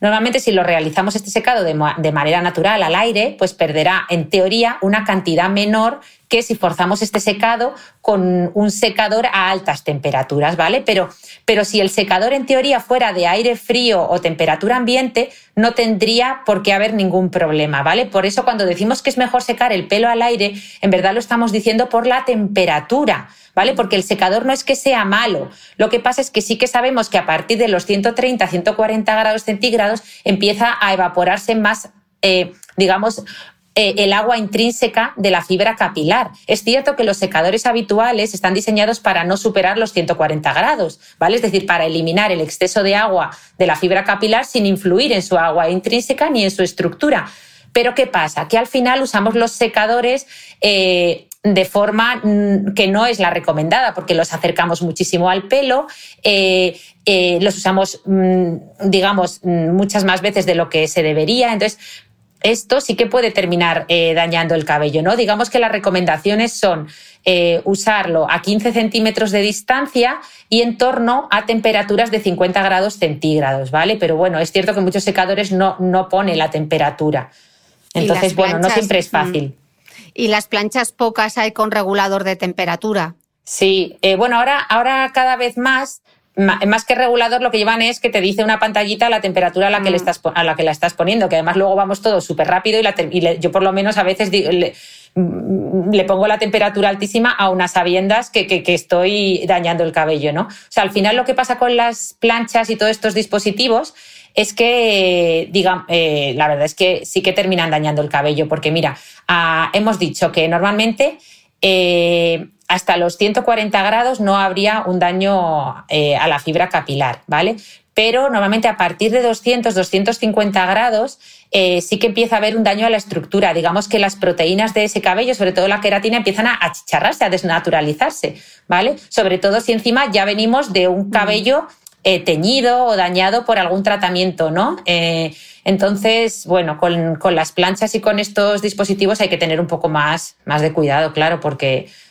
Normalmente, si lo realizamos este secado de, manera natural al aire, pues perderá, en teoría, una cantidad menor que si forzamos este secado con un secador a altas temperaturas, ¿vale? Pero, pero si el secador en teoría fuera de aire frío o temperatura ambiente, no tendría por qué haber ningún problema, ¿vale? Por eso cuando decimos que es mejor secar el pelo al aire, en verdad lo estamos diciendo por la temperatura, ¿vale? Porque el secador no es que sea malo, lo que pasa es que sí que sabemos que a partir de los 130, 140 grados centígrados empieza a evaporarse más, eh, digamos, eh, el agua intrínseca de la fibra capilar. Es cierto que los secadores habituales están diseñados para no superar los 140 grados, ¿vale? Es decir, para eliminar el exceso de agua de la fibra capilar sin influir en su agua intrínseca ni en su estructura. Pero ¿qué pasa? Que al final usamos los secadores eh, de forma mm, que no es la recomendada, porque los acercamos muchísimo al pelo, eh, los usamos, mm, digamos, mm, muchas más veces de lo que se debería. Entonces, esto sí que puede terminar eh, dañando el cabello, ¿no? Digamos que las recomendaciones son eh, usarlo a 15 centímetros de distancia y en torno a temperaturas de 50 grados centígrados, ¿vale? Pero bueno, es cierto que muchos secadores no, no ponen la temperatura. Entonces, bueno, no siempre es fácil. Mm. Y las planchas pocas hay con regulador de temperatura. Sí, eh, bueno, ahora, ahora cada vez más más que regulador lo que llevan es que te dice una pantallita la temperatura a la que, le mm. estás, a la, que la estás poniendo, que además luego vamos todos súper rápido y, yo por lo menos a veces mm, le, pongo la temperatura altísima a unas sabiendas que, que, estoy dañando el cabello, ¿no? O sea, al final lo que pasa con las planchas y todos estos dispositivos es que, diga, eh, la verdad es que sí que terminan dañando el cabello, porque mira, ah, hemos dicho que normalmente... Eh, hasta los 140 grados no habría un daño eh, a la fibra capilar, ¿vale? Pero normalmente a partir de 200, 250 grados eh, sí que empieza a haber un daño a la estructura. Digamos que las proteínas de ese cabello, sobre todo la queratina, empiezan a achicharrarse, a desnaturalizarse, ¿vale? Sobre todo si encima ya venimos de un cabello eh, teñido o dañado por algún tratamiento, ¿no? entonces, bueno, con, con, las planchas y con estos dispositivos hay que tener un poco más, más de cuidado, claro, porque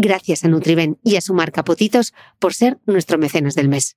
Gracias a Nutriben y a su marca Potitos por ser nuestro mecenas del mes.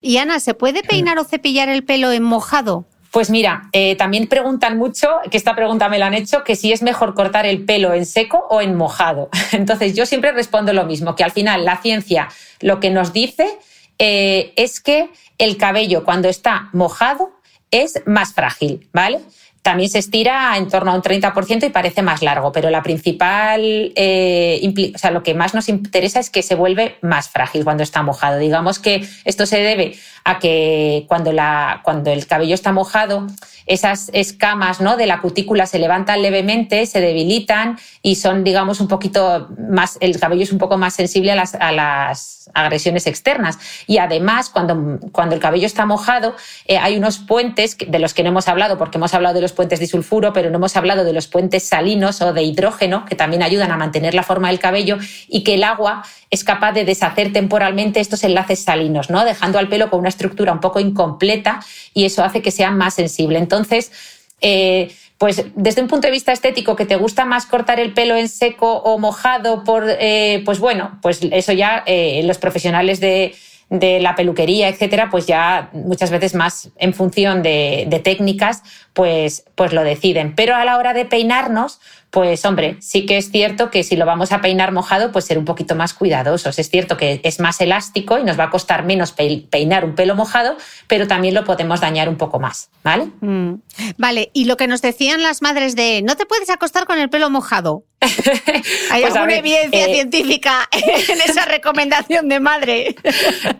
Y Ana, ¿se puede peinar o cepillar el pelo en mojado? Pues mira, eh, también preguntan mucho, que esta pregunta me la han hecho, que si es mejor cortar el pelo en seco o en mojado. Entonces yo siempre respondo lo mismo, que al final la ciencia lo que nos dice eh, es que el cabello cuando está mojado es más frágil, ¿vale? También se estira en torno a un 30% y parece más largo, pero la principal, eh, o sea, lo que más nos interesa es que se vuelve más frágil cuando está mojado. Digamos que esto se debe a que cuando, la, cuando el cabello está mojado, esas escamas ¿no? de la cutícula se levantan levemente, se debilitan y son, digamos, un poquito más, el cabello es un poco más sensible a las, a las agresiones externas. Y además, cuando, cuando el cabello está mojado, eh, hay unos puentes de los que no hemos hablado, porque hemos hablado de los puentes disulfuro, pero no hemos hablado de los puentes salinos o de hidrógeno, que también ayudan a mantener la forma del cabello y que el agua es capaz de deshacer temporalmente estos enlaces salinos, ¿no? dejando al pelo con una estructura un poco incompleta y eso hace que sea más sensible. Entonces, eh, pues desde un punto de vista estético, que te gusta más cortar el pelo en seco o mojado, por, eh, pues bueno, pues eso ya eh, los profesionales de, de la peluquería, etcétera, pues ya muchas veces más en función de, de, técnicas, pues, pues lo deciden. Pero a la hora de peinarnos, pues hombre, sí que es cierto que si lo vamos a peinar mojado, pues ser un poquito más cuidadosos. Es cierto que es más elástico y nos va a costar menos peinar un pelo mojado, pero también lo podemos dañar un poco más, ¿vale? Mm. Vale, y lo que nos decían las madres de no te puedes acostar con el pelo mojado. ¿Hay pues alguna evidencia eh, científica en esa recomendación de madre?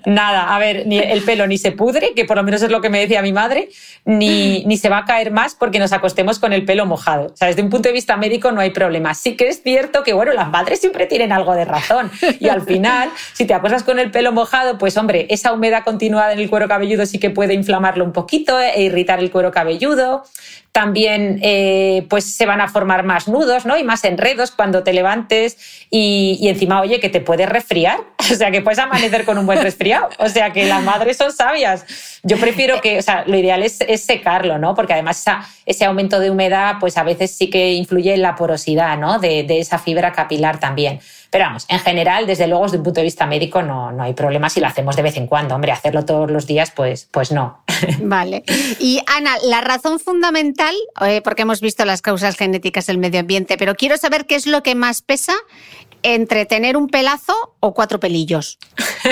Nada, a ver, ni el pelo ni se pudre, que por lo menos es lo que me decía mi madre, ni, ni se va a caer más porque nos acostemos con el pelo mojado. O sea, desde un punto de vista médico no hay problema. Sí que es cierto que, bueno, las madres siempre tienen algo de razón. Y al final, si te acuestas con el pelo mojado, pues hombre, esa humedad continuada en el cuero cabelludo sí que puede inflamarlo un poquito e irritar el cuero cabelludo también eh, pues se van a formar más nudos ¿no? y más enredos cuando te levantes y, encima, oye, que te puedes resfriar, o sea, que puedes amanecer con un buen resfriado, o sea, que las madres son sabias. Yo prefiero que, o sea, lo ideal es, secarlo, ¿no? Porque además ese aumento de humedad, pues a veces sí que influye en la porosidad, ¿no? De esa fibra capilar también. Pero vamos, en general, desde luego, desde un punto de vista médico, no, no hay problema si lo hacemos de vez en cuando. Hombre, hacerlo todos los días, pues, pues no. Vale. Y Ana, la razón fundamental, eh, porque hemos visto las causas genéticas del medio ambiente, pero quiero saber qué es lo que más pesa entre tener un pelazo o cuatro pelillos?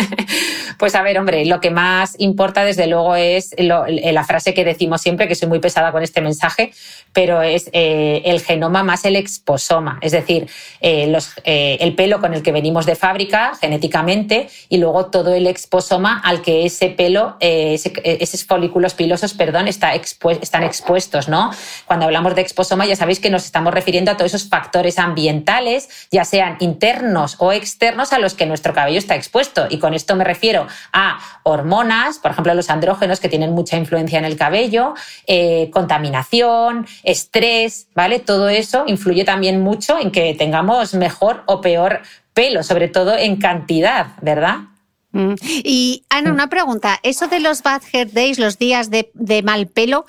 Pues a ver, hombre, lo que más importa desde luego es la frase que decimos siempre, que soy muy pesada con este mensaje, pero es eh, el genoma más el exposoma, es decir, eh, eh, el pelo con el que venimos de fábrica genéticamente y luego todo el exposoma al que ese pelo, esos folículos pilosos, perdón, está están expuestos, ¿no? Cuando hablamos de exposoma ya sabéis que nos estamos refiriendo a todos esos factores ambientales, ya sean internos o externos a los que nuestro cabello está expuesto. Y con esto me refiero a hormonas, por ejemplo, los andrógenos que tienen mucha influencia en el cabello, contaminación, estrés, ¿vale? Todo eso influye también mucho en que tengamos mejor o peor pelo, sobre todo en cantidad, ¿verdad? Mm. Y Ana, una pregunta, eso de los bad hair days, los días de mal pelo,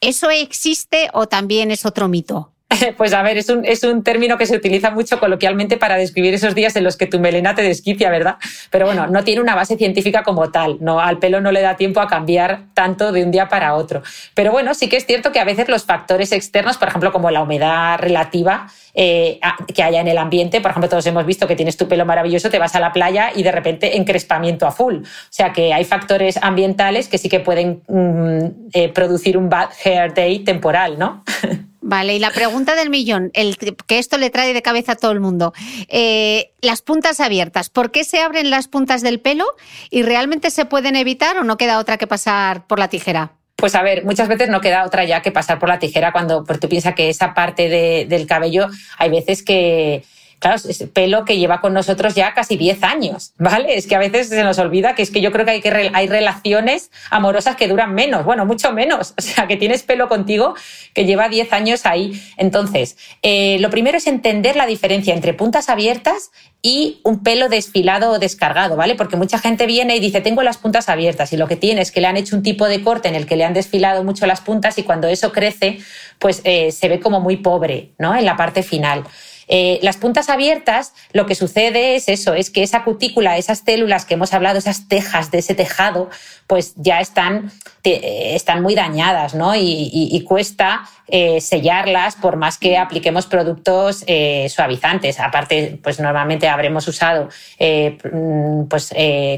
¿eso existe o también es otro mito? Pues a ver, es un, es un, término que se utiliza mucho coloquialmente para describir esos días en los que tu melena te desquicia, ¿verdad? Pero bueno, no tiene una base científica como tal. No, al pelo no le da tiempo a cambiar tanto de un día para otro. Pero bueno, sí que es cierto que a veces los factores externos, por ejemplo, como la humedad relativa eh, que haya en el ambiente, por ejemplo, todos hemos visto que tienes tu pelo maravilloso, te vas a la playa y de repente encrespamiento a full. O sea que hay factores ambientales que sí que pueden mm, eh, producir un bad hair day temporal, ¿no? Vale, y la pregunta del millón, el, que esto le trae de cabeza a todo el mundo. Eh, las puntas abiertas, ¿por qué se abren las puntas del pelo y realmente se pueden evitar o no queda otra que pasar por la tijera? Pues a ver, muchas veces no queda otra ya que pasar por la tijera cuando pues tú piensas que esa parte del cabello hay veces que, claro, es pelo que lleva con nosotros ya casi 10 años, ¿vale? Es que a veces se nos olvida que es que yo creo que hay, que hay relaciones amorosas que duran menos, bueno, mucho menos. O sea, que tienes pelo contigo que lleva 10 años ahí. Entonces, eh, lo primero es entender la diferencia entre puntas abiertas y un pelo desfilado o descargado, ¿vale? Porque mucha gente viene y dice, tengo las puntas abiertas y lo que tiene es que le han hecho un tipo de corte en el que le han desfilado mucho las puntas y cuando eso crece, pues eh, se ve como muy pobre, ¿no? En la parte final. Eh, las puntas abiertas, lo que sucede es eso, es que esa cutícula, esas células que hemos hablado, esas tejas de ese tejado, pues ya están, están muy dañadas, ¿no? Y, cuesta eh, sellarlas por más que apliquemos productos eh, suavizantes. Aparte, pues normalmente habremos usado mm, pues,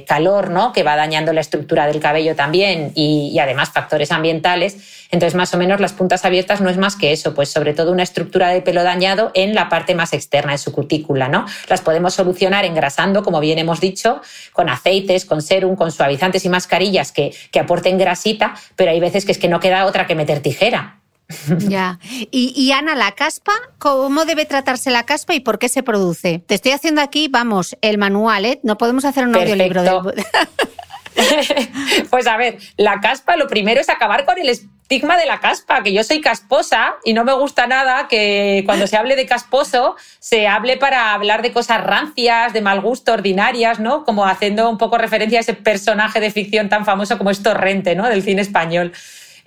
calor, ¿no? Que va dañando la estructura del cabello también y además factores ambientales. Entonces, más o menos las puntas abiertas no es más que eso, pues sobre todo una estructura de pelo dañado en la parte más externa, en su cutícula, ¿no? Las podemos solucionar engrasando, como bien hemos dicho, con aceites, con serum, con suavizantes y mascarillas que, que aporten grasita, pero hay veces que es que no queda otra que meter tijera. Ya. Y, Ana, la caspa, ¿cómo debe tratarse la caspa y por qué se produce? Te estoy haciendo aquí, vamos, el manual, ¿eh? No podemos hacer un audiolibro de... pues a ver, la caspa lo primero es acabar con el estigma de la caspa, que yo soy casposa y no me gusta nada que cuando se hable de casposo se hable para hablar de cosas rancias, de mal gusto, ordinarias, ¿no? Como haciendo un poco referencia a ese personaje de ficción tan famoso como es Torrente, ¿no? Del cine español.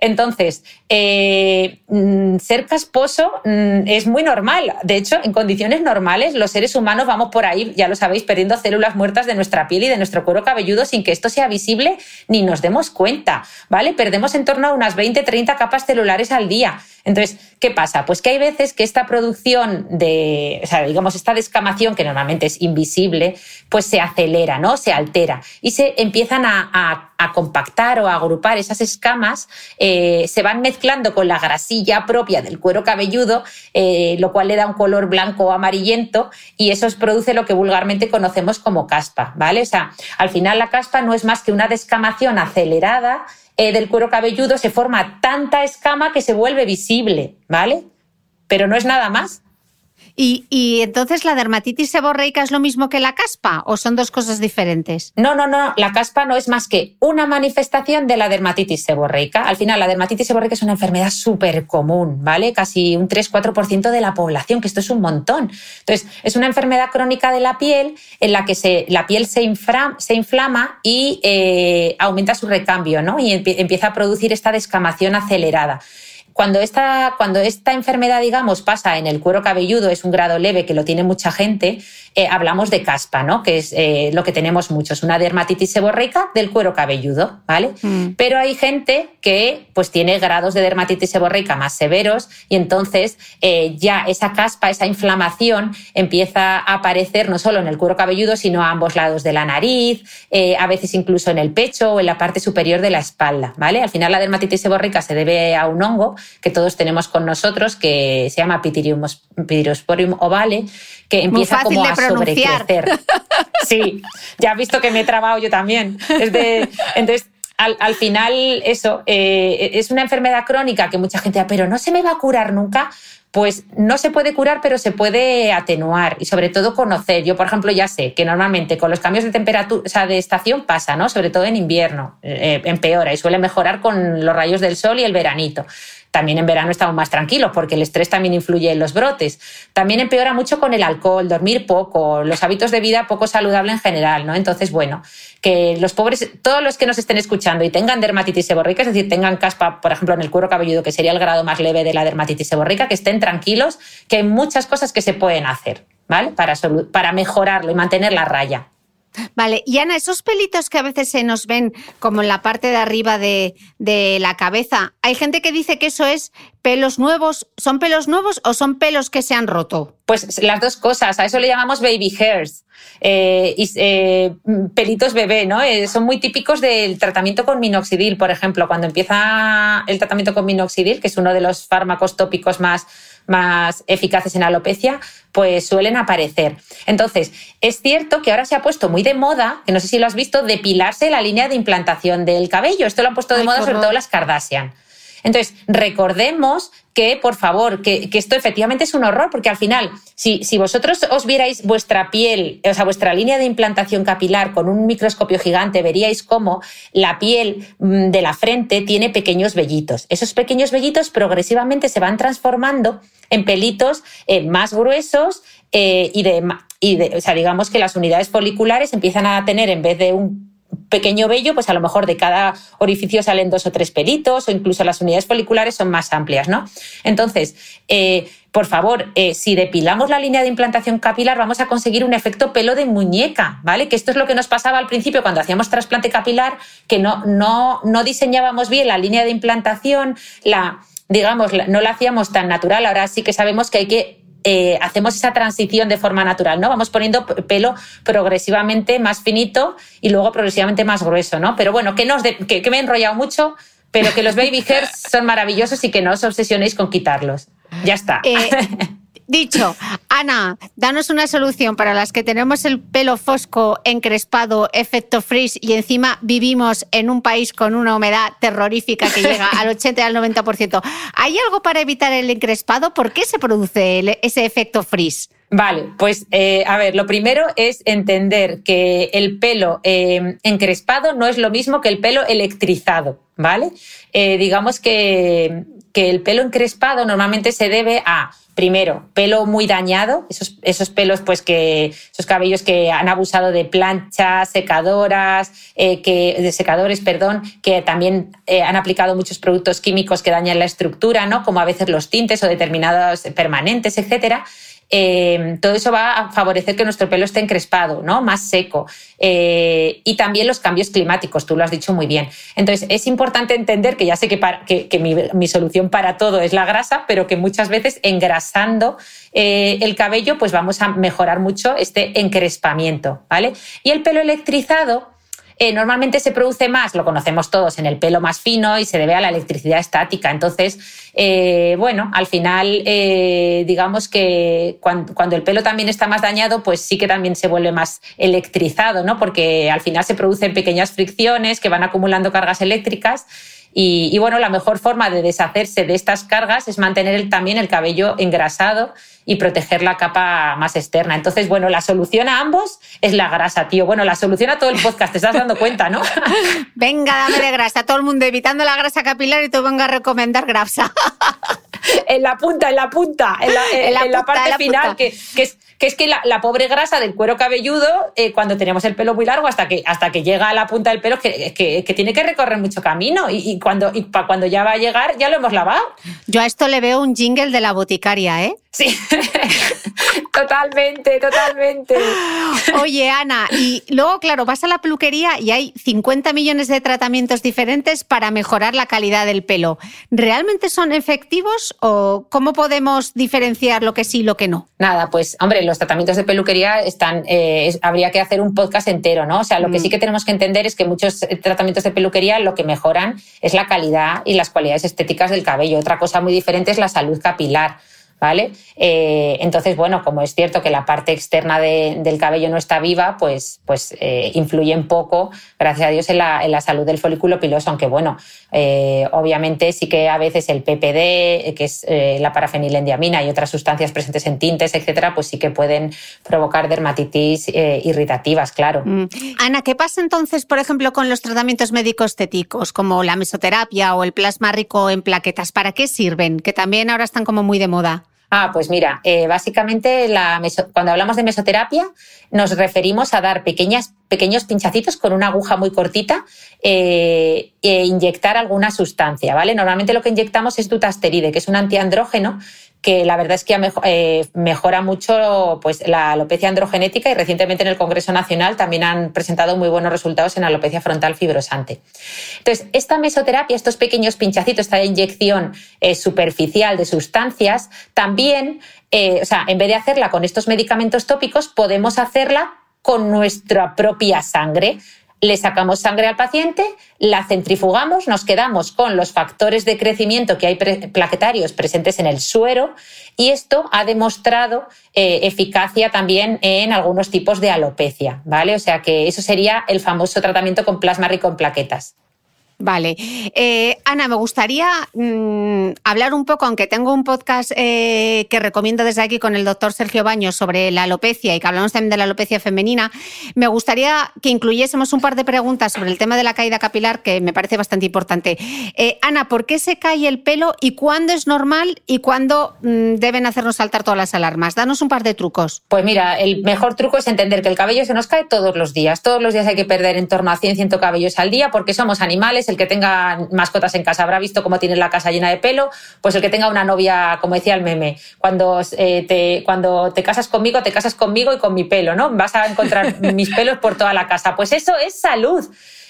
Entonces, eh, mm, ser casposo mm, es muy normal. De hecho, en condiciones normales, los seres humanos vamos por ahí, ya lo sabéis, perdiendo células muertas de nuestra piel y de nuestro cuero cabelludo sin que esto sea visible ni nos demos cuenta, ¿vale? Perdemos en torno a unas 20, 30 capas celulares al día. Entonces, ¿qué pasa? Pues que hay veces que esta producción de, o sea, digamos, esta descamación, que normalmente es invisible, pues se acelera, ¿no? Se altera y se empiezan a, compactar o a agrupar esas escamas, eh, se van mezclando con la grasilla propia del cuero cabelludo, eh, lo cual le da un color blanco o amarillento y eso produce lo que vulgarmente conocemos como caspa, ¿vale? O sea, al final la caspa no es más que una descamación acelerada eh, del cuero cabelludo se forma tanta escama que se vuelve visible, ¿vale? Pero no es nada más. ¿Y, entonces la dermatitis seborreica es lo mismo que la caspa o son dos cosas diferentes? No, no, no. La caspa no es más que una manifestación de la dermatitis seborreica. Al final, la dermatitis seborreica es una enfermedad súper común, ¿vale? Casi un 3-4% de la población, que esto es un montón. Entonces, es una enfermedad crónica de la piel en la que se, la piel se, inflama y eh, aumenta su recambio, ¿no? Y empieza a producir esta descamación acelerada. Cuando esta, cuando esta enfermedad, digamos, pasa en el cuero cabelludo, es un grado leve que lo tiene mucha gente, eh, hablamos de caspa, ¿no? Que es eh, lo que tenemos muchos, una dermatitis seborreica del cuero cabelludo, ¿vale? Mm. Pero hay gente que pues tiene grados de dermatitis seborreica más severos y entonces eh, ya esa caspa, esa inflamación empieza a aparecer no solo en el cuero cabelludo, sino a ambos lados de la nariz, a veces incluso en el pecho o en la parte superior de la espalda, ¿vale? Al final la dermatitis seborreica se debe a un hongo que todos tenemos con nosotros que se llama Pityrosporium ovale, que empieza como a sobrecrecer. Sí, ya has visto que me he trabado yo también. entonces, al, final, eso eh, es una enfermedad crónica que mucha gente, pero no se me va a curar nunca. Pues no se puede curar, pero se puede atenuar y sobre todo conocer. Yo, por ejemplo, ya sé que normalmente con los cambios de temperatura, o sea, de estación pasa, ¿no? Sobre todo en invierno, eh, empeora y suele mejorar con los rayos del sol y el veranito. También en verano estamos más tranquilos porque el estrés también influye en los brotes. También empeora mucho con el alcohol, dormir poco, los hábitos de vida poco saludable en general, ¿no? Entonces, bueno, que los pobres, todos los que nos estén escuchando y tengan dermatitis seborreica, es decir, tengan caspa, por ejemplo, en el cuero cabelludo, que sería el grado más leve de la dermatitis seborreica, que estén tranquilos, que hay muchas cosas que se pueden hacer, ¿vale? Para, para mejorarlo y mantener la raya. Vale, y Ana, esos pelitos que a veces se nos ven como en la parte de arriba de, la cabeza, hay gente que dice que eso es pelos nuevos. ¿Son pelos nuevos o son pelos que se han roto? Pues las dos cosas, a eso le llamamos baby hairs, eh, y, eh, pelitos bebé, ¿no? Eh, son muy típicos del tratamiento con minoxidil, por ejemplo, cuando empieza el tratamiento con minoxidil, que es uno de los fármacos tópicos más más eficaces en alopecia, pues suelen aparecer. Entonces, es cierto que ahora se ha puesto muy de moda, que no sé si lo has visto, depilarse la línea de implantación del cabello. Esto lo han puesto de moda sobre todo las Kardashian. Entonces, recordemos que, por favor, que, esto efectivamente es un horror, porque al final, si, si, vosotros os vierais vuestra piel, o sea, vuestra línea de implantación capilar con un microscopio gigante, veríais cómo la piel mm, de la frente tiene pequeños vellitos. Esos pequeños vellitos progresivamente se van transformando en pelitos eh, más gruesos eh, y y de, o sea, digamos que las unidades foliculares empiezan a tener, en vez de un pequeño vello, pues a lo mejor de cada orificio salen dos o tres pelitos o incluso las unidades foliculares son más amplias, ¿no? Entonces, eh, por favor, eh, si depilamos la línea de implantación capilar, vamos a conseguir un efecto pelo de muñeca, ¿vale? Que esto es lo que nos pasaba al principio cuando hacíamos trasplante capilar, que no, no, no diseñábamos bien la línea de implantación, la, digamos, no la hacíamos tan natural. Ahora sí que sabemos que hay que eh, hacemos esa transición de forma natural, ¿no? Vamos poniendo pelo progresivamente más finito y luego progresivamente más grueso, ¿no? Pero bueno, que, nos que, me he enrollado mucho, pero que los baby hairs son maravillosos y que no os obsesionéis con quitarlos. Ya está. Eh, Dicho, Ana, danos una solución para las que tenemos el pelo fosco, encrespado, efecto freeze y encima vivimos en un país con una humedad terrorífica que llega al 80 y al 90%. ¿Hay algo para evitar el encrespado? ¿Por qué se produce ese efecto freeze? Vale, pues eh, a ver, lo primero es entender que el pelo eh, encrespado no es lo mismo que el pelo electrizado, ¿vale? Eh, digamos que, que el pelo encrespado normalmente se debe a primero, pelo muy dañado, esos, esos pelos, pues que, esos cabellos que han abusado de planchas, secadoras, eh, que, de secadores, perdón, que también eh, han aplicado muchos productos químicos que dañan la estructura, ¿no? Como a veces los tintes o determinados permanentes, etcétera. Em, todo eso va a favorecer que nuestro pelo esté encrespado, ¿no? más seco. Eh, y también los cambios climáticos, tú lo has dicho muy bien. Entonces, es importante entender que ya sé que, mi, solución para todo es la grasa, pero que muchas veces engrasando eh, el cabello, pues vamos a mejorar mucho este encrespamiento. ¿vale? Y el pelo electrizado eh, normalmente se produce más, lo conocemos todos, en el pelo más fino y se debe a la electricidad estática. Entonces, eh, bueno, al final, eh, digamos que cuando, el pelo también está más dañado, pues sí que también se vuelve más electrizado, ¿no? Porque al final se producen pequeñas fricciones que van acumulando cargas eléctricas. Y, bueno, la mejor forma de deshacerse de estas cargas es mantener también el cabello engrasado y proteger la capa más externa. Entonces, bueno, la solución a ambos es la grasa, tío. Bueno, la solución a todo el podcast, te estás dando cuenta, ¿no? Venga, dame de grasa. Todo el mundo evitando la grasa capilar y tú venga a recomendar grasa. en la punta, en la punta, en la, parte final, que, es, que es que la, pobre grasa del cuero cabelludo, eh, cuando tenemos el pelo muy largo, hasta que, hasta que llega a la punta del pelo, que, que, tiene que recorrer mucho camino. Y, cuando, y cuando ya va a llegar, ya lo hemos lavado. Yo a esto le veo un jingle de la boticaria, ¿eh? Sí, totalmente, totalmente. Oye, Ana, y luego, claro, vas a la peluquería y hay 50 millones de tratamientos diferentes para mejorar la calidad del pelo. ¿Realmente son efectivos o cómo podemos diferenciar lo que sí y lo que no? Nada, pues, hombre, los tratamientos de peluquería están, eh, habría que hacer un podcast entero, ¿no? O sea, lo que mm. sí que tenemos que entender es que muchos eh, tratamientos de peluquería lo que mejoran es la calidad y las cualidades estéticas del cabello. Otra cosa muy diferente es la salud capilar. ¿Vale? Eh, entonces, bueno, como es cierto que la parte externa del cabello no está viva, pues, pues eh, influye un poco, gracias a Dios, en la, salud del folículo piloso, aunque bueno, eh, obviamente sí que a veces el PPD, que es la parafenilendiamina y otras sustancias presentes en tintes, etcétera, pues sí que pueden provocar dermatitis irritativas, claro. Mm. Ana, ¿qué pasa entonces, por ejemplo, con los tratamientos médico-estéticos, como la mesoterapia o el plasma rico en plaquetas? ¿Para qué sirven? Que también ahora están como muy de moda. Ah, pues mira, eh, básicamente cuando hablamos de mesoterapia nos referimos a dar pequeñas, pequeños pinchacitos con una aguja muy cortita eh, e inyectar alguna sustancia, ¿vale? Normalmente lo que inyectamos es dutasteride, que es un antiandrógeno que la verdad es que eh, mejora mucho pues, la alopecia androgenética y recientemente en el Congreso Nacional también han presentado muy buenos resultados en alopecia frontal fibrosante. Entonces, esta mesoterapia, estos pequeños pinchacitos, esta inyección eh, superficial de sustancias, también, eh, o sea, en vez de hacerla con estos medicamentos tópicos, podemos hacerla con nuestra propia sangre le sacamos sangre al paciente, la centrifugamos, nos quedamos con los factores de crecimiento que hay plaquetarios presentes en el suero y esto ha demostrado eh, eficacia también en algunos tipos de alopecia, ¿vale? O sea que eso sería el famoso tratamiento con plasma rico en plaquetas. Vale. Eh, Ana, me gustaría mm, hablar un poco, aunque tengo un podcast eh, que recomiendo desde aquí con el doctor Sergio Baños sobre la alopecia y que hablamos también de la alopecia femenina, me gustaría que incluyésemos un par de preguntas sobre el tema de la caída capilar que me parece bastante importante. Eh, Ana, ¿por qué se cae el pelo y cuándo es normal y cuándo mm, deben hacernos saltar todas las alarmas? Danos un par de trucos. Pues mira, el mejor truco es entender que el cabello se nos cae todos los días. Todos los días hay que perder en torno a 100, 100 cabellos al día porque somos animales el que tenga mascotas en casa habrá visto cómo tiene la casa llena de pelo, pues el que tenga una novia, como decía el meme, cuando, eh, te, cuando te casas conmigo, te casas conmigo y con mi pelo, ¿no? Vas a encontrar mis pelos por toda la casa. Pues eso es salud.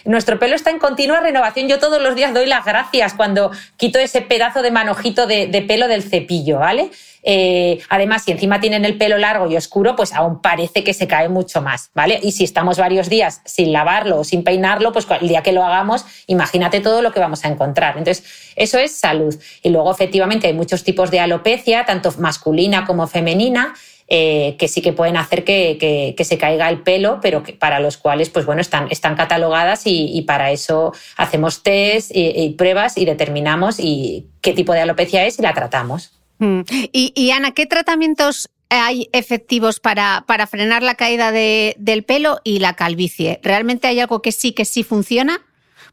Nuestro pelo está en continua renovación. Yo todos los días doy las gracias cuando quito ese pedazo de manojito de, pelo del cepillo, ¿vale? Eh, además, si encima tienen el pelo largo y oscuro, pues aún parece que se cae mucho más, ¿vale? Y si estamos varios días sin lavarlo o sin peinarlo, pues el día que lo hagamos, imagínate todo lo que vamos a encontrar. Entonces, eso es salud. Y luego, efectivamente, hay muchos tipos de alopecia, tanto masculina como femenina. Eh, que sí que pueden hacer que, se caiga el pelo, pero que para los cuales, pues bueno, están, están catalogadas y, para eso hacemos test y, pruebas y determinamos qué tipo de alopecia es y la tratamos. Mm. Y, Ana, ¿qué tratamientos hay efectivos para, para frenar la caída del pelo y la calvicie? ¿Realmente hay algo que sí, que sí funciona?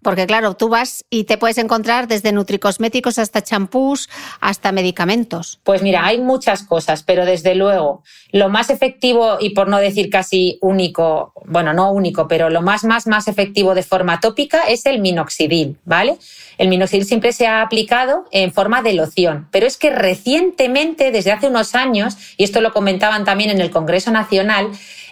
Porque claro, tú vas y te puedes encontrar desde nutricosméticos hasta champús, hasta medicamentos. Pues mira, hay muchas cosas, pero desde luego lo más efectivo y por no decir casi único, bueno, no único, pero lo más, más, más efectivo de forma tópica es el minoxidil, ¿vale? El minoxidil siempre se ha aplicado en forma de loción, pero es que recientemente, desde hace unos años, y esto lo comentaban también en el Congreso Nacional,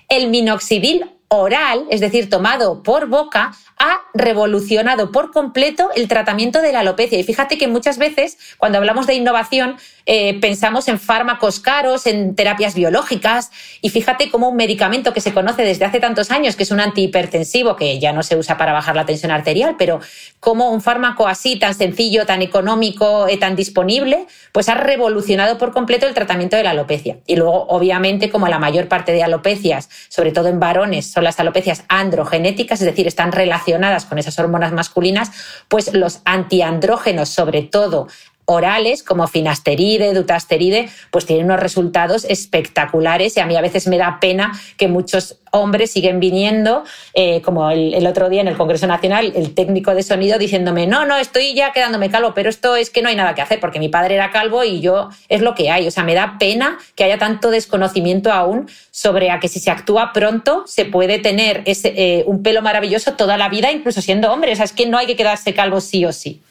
el minoxidil oral, es decir, tomado por boca, ha revolucionado por completo el tratamiento de la alopecia. Y fíjate que muchas veces, cuando hablamos de innovación, eh, pensamos en fármacos caros, en terapias biológicas, y fíjate cómo un medicamento que se conoce desde hace tantos años, que es un antihipertensivo, que ya no se usa para bajar la tensión arterial, pero como un fármaco así, tan sencillo, tan económico, eh, tan disponible, pues ha revolucionado por completo el tratamiento de la alopecia. Y luego, obviamente, como la mayor parte de alopecias, sobre todo en varones, son las alopecias androgenéticas, es decir, están relacionadas con esas hormonas masculinas, pues los antiandrógenos, sobre todo orales como finasteride, dutasteride, pues tienen unos resultados espectaculares y a mí a veces me da pena que muchos hombres siguen viniendo, eh, como el, otro día en el Congreso Nacional, el técnico de sonido diciéndome, no, no, estoy ya quedándome calvo, pero esto es que no hay nada que hacer porque mi padre era calvo y yo es lo que hay. O sea, me da pena que haya tanto desconocimiento aún sobre a que si se actúa pronto se puede tener ese, eh, un pelo maravilloso toda la vida, incluso siendo hombre. O sea, es que no hay que quedarse calvo sí o sí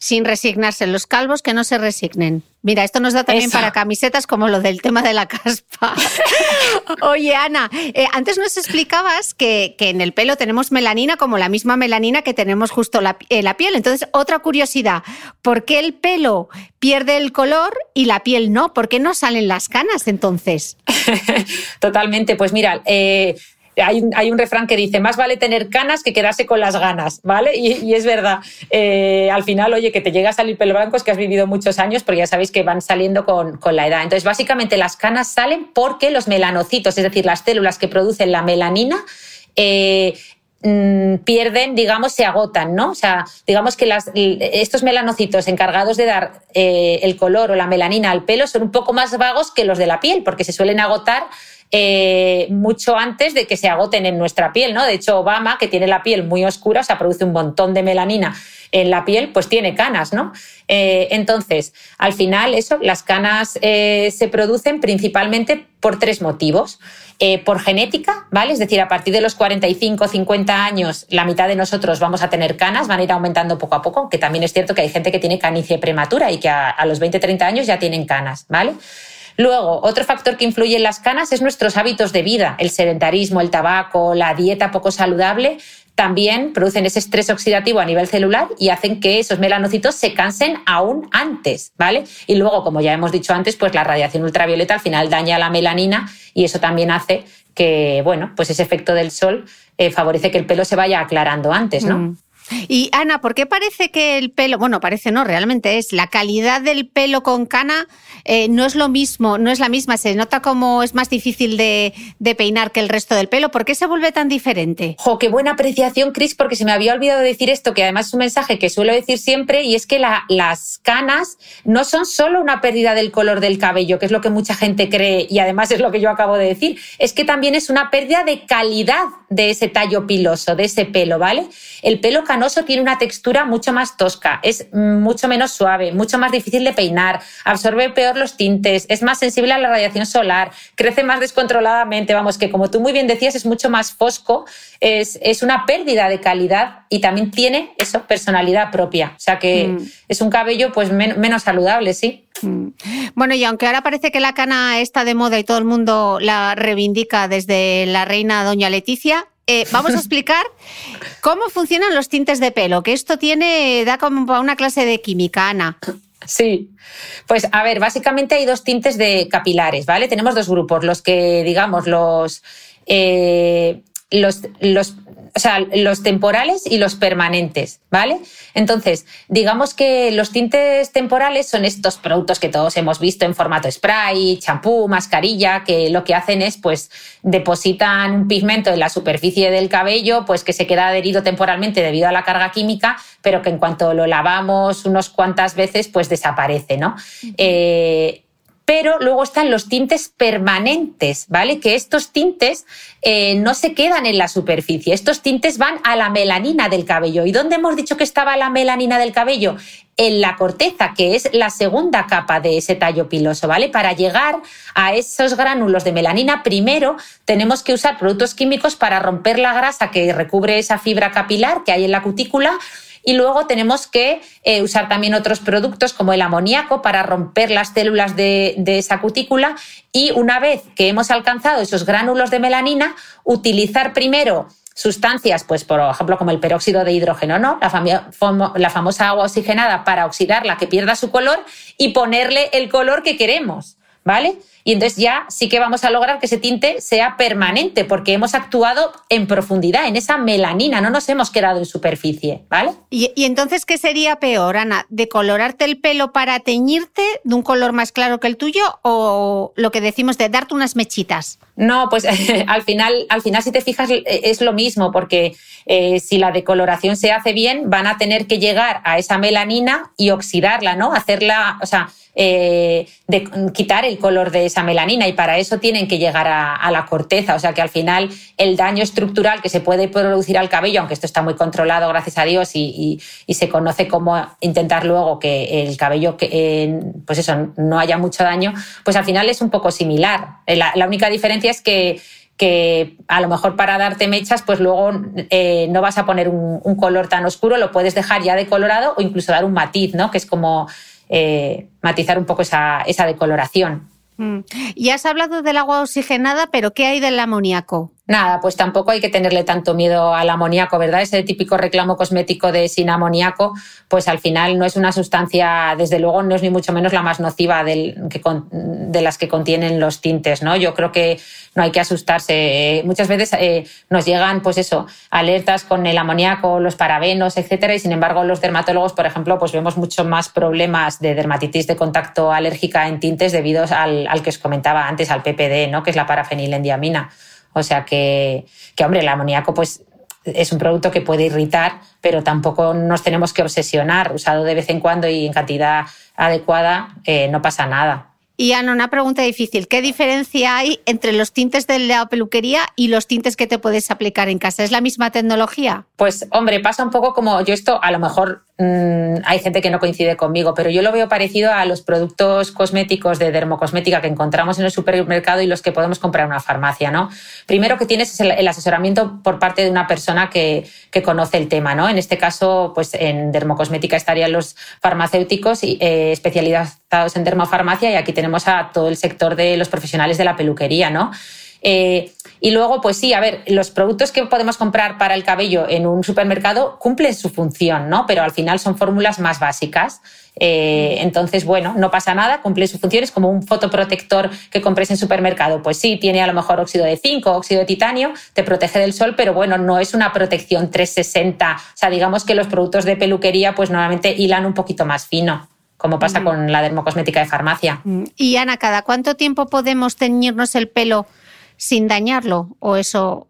sin resignarse. Los calvos que no se resignen. Mira, esto nos da también para camisetas como lo del tema de la caspa. Oye, Ana, eh, antes nos explicabas que, en el pelo tenemos melanina como la misma melanina que tenemos justo la, en la piel. Entonces, otra curiosidad, ¿por qué el pelo pierde el color y la piel no? ¿Por qué no salen las canas entonces? Totalmente, pues mira, eh, hay un, refrán que dice, más vale tener canas que quedarse con las ganas, ¿vale? Y, es verdad. Eh, al final, oye, que te llega a salir pelo blanco es que has vivido muchos años, porque ya sabéis que van saliendo con, la edad. Entonces, básicamente las canas salen porque los melanocitos, es decir, las células que producen la melanina, eh, mm, pierden, digamos, se agotan, ¿no? O sea, digamos que estos melanocitos encargados de dar eh, el color o la melanina al pelo son un poco más vagos que los de la piel, porque se suelen agotar eh, mucho antes de que se agoten en nuestra piel, ¿no? De hecho, Obama, que tiene la piel muy oscura, o sea, produce un montón de melanina en la piel, pues tiene canas, ¿no? Eh, entonces, al final, eso, las canas eh, se producen principalmente por tres motivos. por genética, ¿vale? Es decir, a partir de los 45, 50 años, la mitad de nosotros vamos a tener canas, van a ir aumentando poco a poco, aunque también es cierto que hay gente que tiene canicie prematura y que a, a los 20, 30 años ya tienen canas, ¿vale? Luego, otro factor que influye en las canas es nuestros hábitos de vida. El sedentarismo, el tabaco, la dieta poco saludable también producen ese estrés oxidativo a nivel celular y hacen que esos melanocitos se cansen aún antes, ¿vale? Y luego, como ya hemos dicho antes, pues la radiación ultravioleta al final daña la melanina y eso también hace que, bueno, pues ese efecto del sol eh, favorece que el pelo se vaya aclarando antes, ¿no? Mm. Y Ana, ¿por qué parece que el pelo, bueno, parece no, realmente es, la calidad del pelo con cana eh, no es lo mismo, no es la misma, se nota como es más difícil de, peinar que el resto del pelo? ¿Por qué se vuelve tan diferente? Jo, qué buena apreciación, Cris, porque se me había olvidado decir esto, que además es un mensaje que suelo decir siempre, y es que las canas no son solo una pérdida del color del cabello, que es lo que mucha gente cree, y además es lo que yo acabo de decir, es que también es una pérdida de calidad de ese tallo piloso, de ese pelo, ¿vale? El pelo canoso tiene una textura mucho más tosca, es mucho menos suave, mucho más difícil de peinar, absorbe peor los tintes, es más sensible a la radiación solar, crece más descontroladamente, vamos, que como tú muy bien decías, es mucho más fosco, es, es una pérdida de calidad y también tiene eso, personalidad propia. O sea que mm. es un cabello pues menos saludable, sí. Mm. Bueno, y aunque ahora parece que la cana está de moda y todo el mundo la reivindica desde la reina doña Leticia, eh, vamos a explicar cómo funcionan los tintes de pelo, que esto tiene, da como una clase de química, Ana. Sí, pues a ver, básicamente hay dos tintes de capilares, ¿vale? Tenemos dos grupos, los que, digamos, los, eh, los, los o sea, los temporales y los permanentes, ¿vale? Entonces, digamos que los tintes temporales son estos productos que todos hemos visto en formato spray, champú, mascarilla, que lo que hacen es, pues, depositan un pigmento en la superficie del cabello, pues que se queda adherido temporalmente debido a la carga química, pero que en cuanto lo lavamos unos cuantas veces, pues desaparece, ¿no? Pero luego están los tintes permanentes, ¿vale? Que estos tintes eh, no se quedan en la superficie, estos tintes van a la melanina del cabello. ¿Y dónde hemos dicho que estaba la melanina del cabello? En la corteza, que es la segunda capa de ese tallo piloso, ¿vale? Para llegar a esos gránulos de melanina, primero tenemos que usar productos químicos para romper la grasa que recubre esa fibra capilar que hay en la cutícula y luego tenemos que eh, usar también otros productos como el amoníaco para romper las células de, esa cutícula. Y una vez que hemos alcanzado esos gránulos de melanina, utilizar primero sustancias, pues por ejemplo como el peróxido de hidrógeno, ¿no? La, la, famosa agua oxigenada para oxidarla que pierda su color y ponerle el color que queremos. ¿vale? Y entonces ya sí que vamos a lograr que ese tinte sea permanente, porque hemos actuado en profundidad, en esa melanina, no nos hemos quedado en superficie, ¿vale? ¿Y, entonces qué sería peor, Ana? ¿Decolorarte el pelo para teñirte de un color más claro que el tuyo o lo que decimos de darte unas mechitas? No, pues al final, al final, si te fijas, es lo mismo, porque eh, si la decoloración se hace bien, van a tener que llegar a esa melanina y oxidarla, ¿no? Hacerla, o sea, eh, de quitar el color de esa melanina y para eso tienen que llegar a, la corteza. O sea que al final el daño estructural que se puede producir al cabello, aunque esto está muy controlado, gracias a Dios, y, se conoce cómo intentar luego que el cabello, pues eso, no haya mucho daño, pues al final es un poco similar. La, única diferencia es que que a lo mejor para darte mechas, pues luego eh, no vas a poner un, color tan oscuro, lo puedes dejar ya decolorado o incluso dar un matiz, ¿no? Que es como eh, matizar un poco esa decoloración. Mm. Y has hablado del agua oxigenada, pero ¿qué hay del amoníaco? Nada, pues tampoco hay que tenerle tanto miedo al amoníaco, ¿verdad? Ese típico reclamo cosmético de sin amoníaco, pues al final no es una sustancia, desde luego no es ni mucho menos la más nociva de las que contienen los tintes, ¿no? Yo creo que no hay que asustarse. Muchas veces eh, nos llegan, pues eso, alertas con el amoníaco, los parabenos, etcétera, y sin embargo los dermatólogos, por ejemplo, pues vemos mucho más problemas de dermatitis de contacto alérgica en tintes debido al, al que os comentaba antes, al PPD, ¿no? Que es la parafenilendiamina. O sea que, que hombre, el amoníaco pues es un producto que puede irritar, pero tampoco nos tenemos que obsesionar. Usado de vez en cuando y en cantidad adecuada, eh, no pasa nada. Y Ana, una pregunta difícil. ¿Qué diferencia hay entre los tintes de la peluquería y los tintes que te puedes aplicar en casa? ¿Es la misma tecnología? Pues hombre, pasa un poco como yo esto, a lo mejor mm, hay gente que no coincide conmigo, pero yo lo veo parecido a los productos cosméticos de dermocosmética que encontramos en el supermercado y los que podemos comprar en una farmacia, ¿no? Primero que tienes el, asesoramiento por parte de una persona que, que, conoce el tema, ¿no? En este caso, pues en dermocosmética estarían los farmacéuticos y, eh, especializados en dermofarmacia y aquí tenemos a todo el sector de los profesionales de la peluquería, ¿no? Eh, y luego, pues sí, a ver, los productos que podemos comprar para el cabello en un supermercado cumplen su función, ¿no? Pero al final son fórmulas más básicas. Eh, entonces, bueno, no pasa nada, cumple su función. Es como un fotoprotector que compres en supermercado. Pues sí, tiene a lo mejor óxido de zinc o óxido de titanio, te protege del sol, pero bueno, no es una protección 360. O sea, digamos que los productos de peluquería, pues normalmente hilan un poquito más fino como pasa con la dermocosmética de farmacia. Y Ana, ¿cada cuánto tiempo podemos teñirnos el pelo sin dañarlo? ¿O eso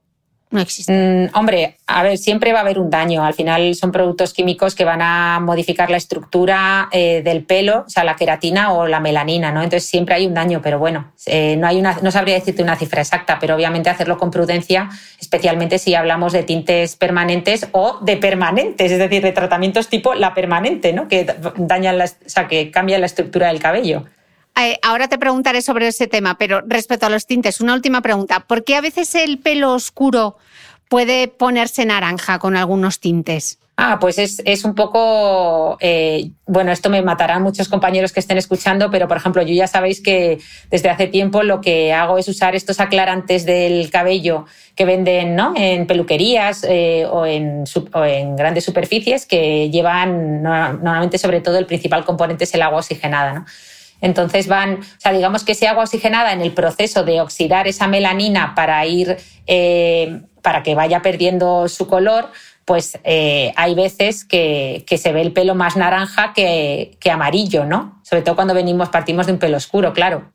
no existe. Mm, hombre, a ver, siempre va a haber un daño. Al final son productos químicos que van a modificar la estructura eh, del pelo, o sea, la queratina o la melanina, ¿no? Entonces siempre hay un daño, pero bueno, eh, no, hay una, no sabría decirte una cifra exacta, pero obviamente hacerlo con prudencia, especialmente si hablamos de tintes permanentes o de permanentes, es decir, de tratamientos tipo la permanente, ¿no? Que dañan la, o sea, que cambian la estructura del cabello. Eh, ahora te preguntaré sobre ese tema, pero respecto a los tintes, una última pregunta. ¿Por qué a veces el pelo oscuro puede ponerse naranja con algunos tintes? Ah, pues es, un poco, eh, bueno, esto me matarán muchos compañeros que estén escuchando, pero por ejemplo, yo ya sabéis que desde hace tiempo lo que hago es usar estos aclarantes del cabello que venden ¿no? en peluquerías eh, o, en, o, en, grandes superficies que llevan normalmente sobre todo el principal componente es el agua oxigenada. ¿no? Entonces van, o sea, digamos que ese agua oxigenada en el proceso de oxidar esa melanina para ir, eh, para que vaya perdiendo su color, pues eh, hay veces que, se ve el pelo más naranja que, amarillo, ¿no? sobre todo cuando venimos, partimos de un pelo oscuro, claro.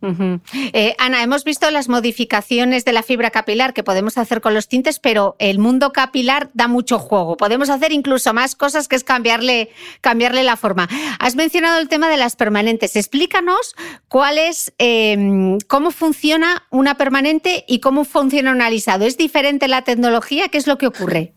Eh, Ana, hemos visto las modificaciones de la fibra capilar que podemos hacer con los tintes, pero el mundo capilar da mucho juego. Podemos hacer incluso más cosas que es cambiarle, cambiarle la forma. Has mencionado el tema de las permanentes. Explícanos cuál es, em, cómo funciona una permanente y cómo funciona un alisado. ¿Es diferente la tecnología? ¿Qué es lo que ocurre?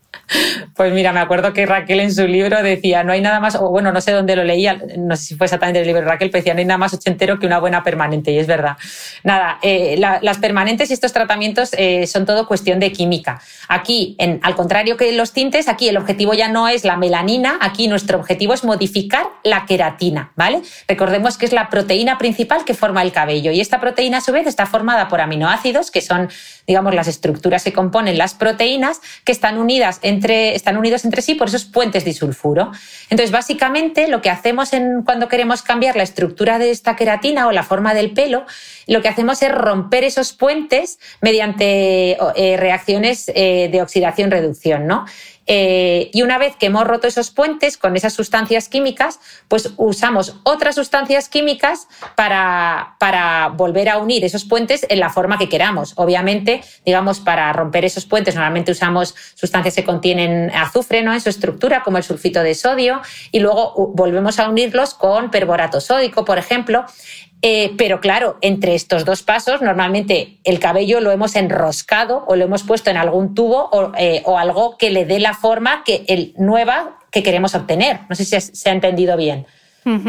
Pues mira, me acuerdo que Raquel en su libro decía, no hay nada más, o bueno, no sé dónde lo leía, no sé si fue exactamente el libro de Raquel, pero decía, no hay nada más ochentero que una buena permanente, y es verdad. Nada, eh, las permanentes y estos tratamientos eh, son todo cuestión de química. Aquí, en, al contrario que los tintes, aquí el objetivo ya no es la melanina, aquí nuestro objetivo es modificar la queratina, ¿vale? Recordemos que es la proteína principal que forma el cabello, y esta proteína a su vez está formada por aminoácidos, que son, digamos, las estructuras que componen las proteínas, que están unidas están unidos entre sí por esos puentes disulfuro. Entonces, básicamente, lo que hacemos en, cuando queremos cambiar la estructura de esta queratina o la forma del pelo, lo que hacemos es romper esos puentes mediante eh, reacciones eh, de oxidación-reducción, ¿no? Eh, y una vez que hemos roto esos puentes con esas sustancias químicas, pues usamos otras sustancias químicas para, para volver a unir esos puentes en la forma que queramos. Obviamente, digamos, para romper esos puentes normalmente usamos sustancias que contienen azufre ¿no? en su estructura, como el sulfito de sodio, y luego volvemos a unirlos con perborato sódico, por ejemplo. Eh, pero claro, entre estos dos pasos, normalmente el cabello lo hemos enroscado o lo hemos puesto en algún tubo o, eh, algo que le dé la forma que el, nueva que queremos obtener. No sé si se ha entendido bien.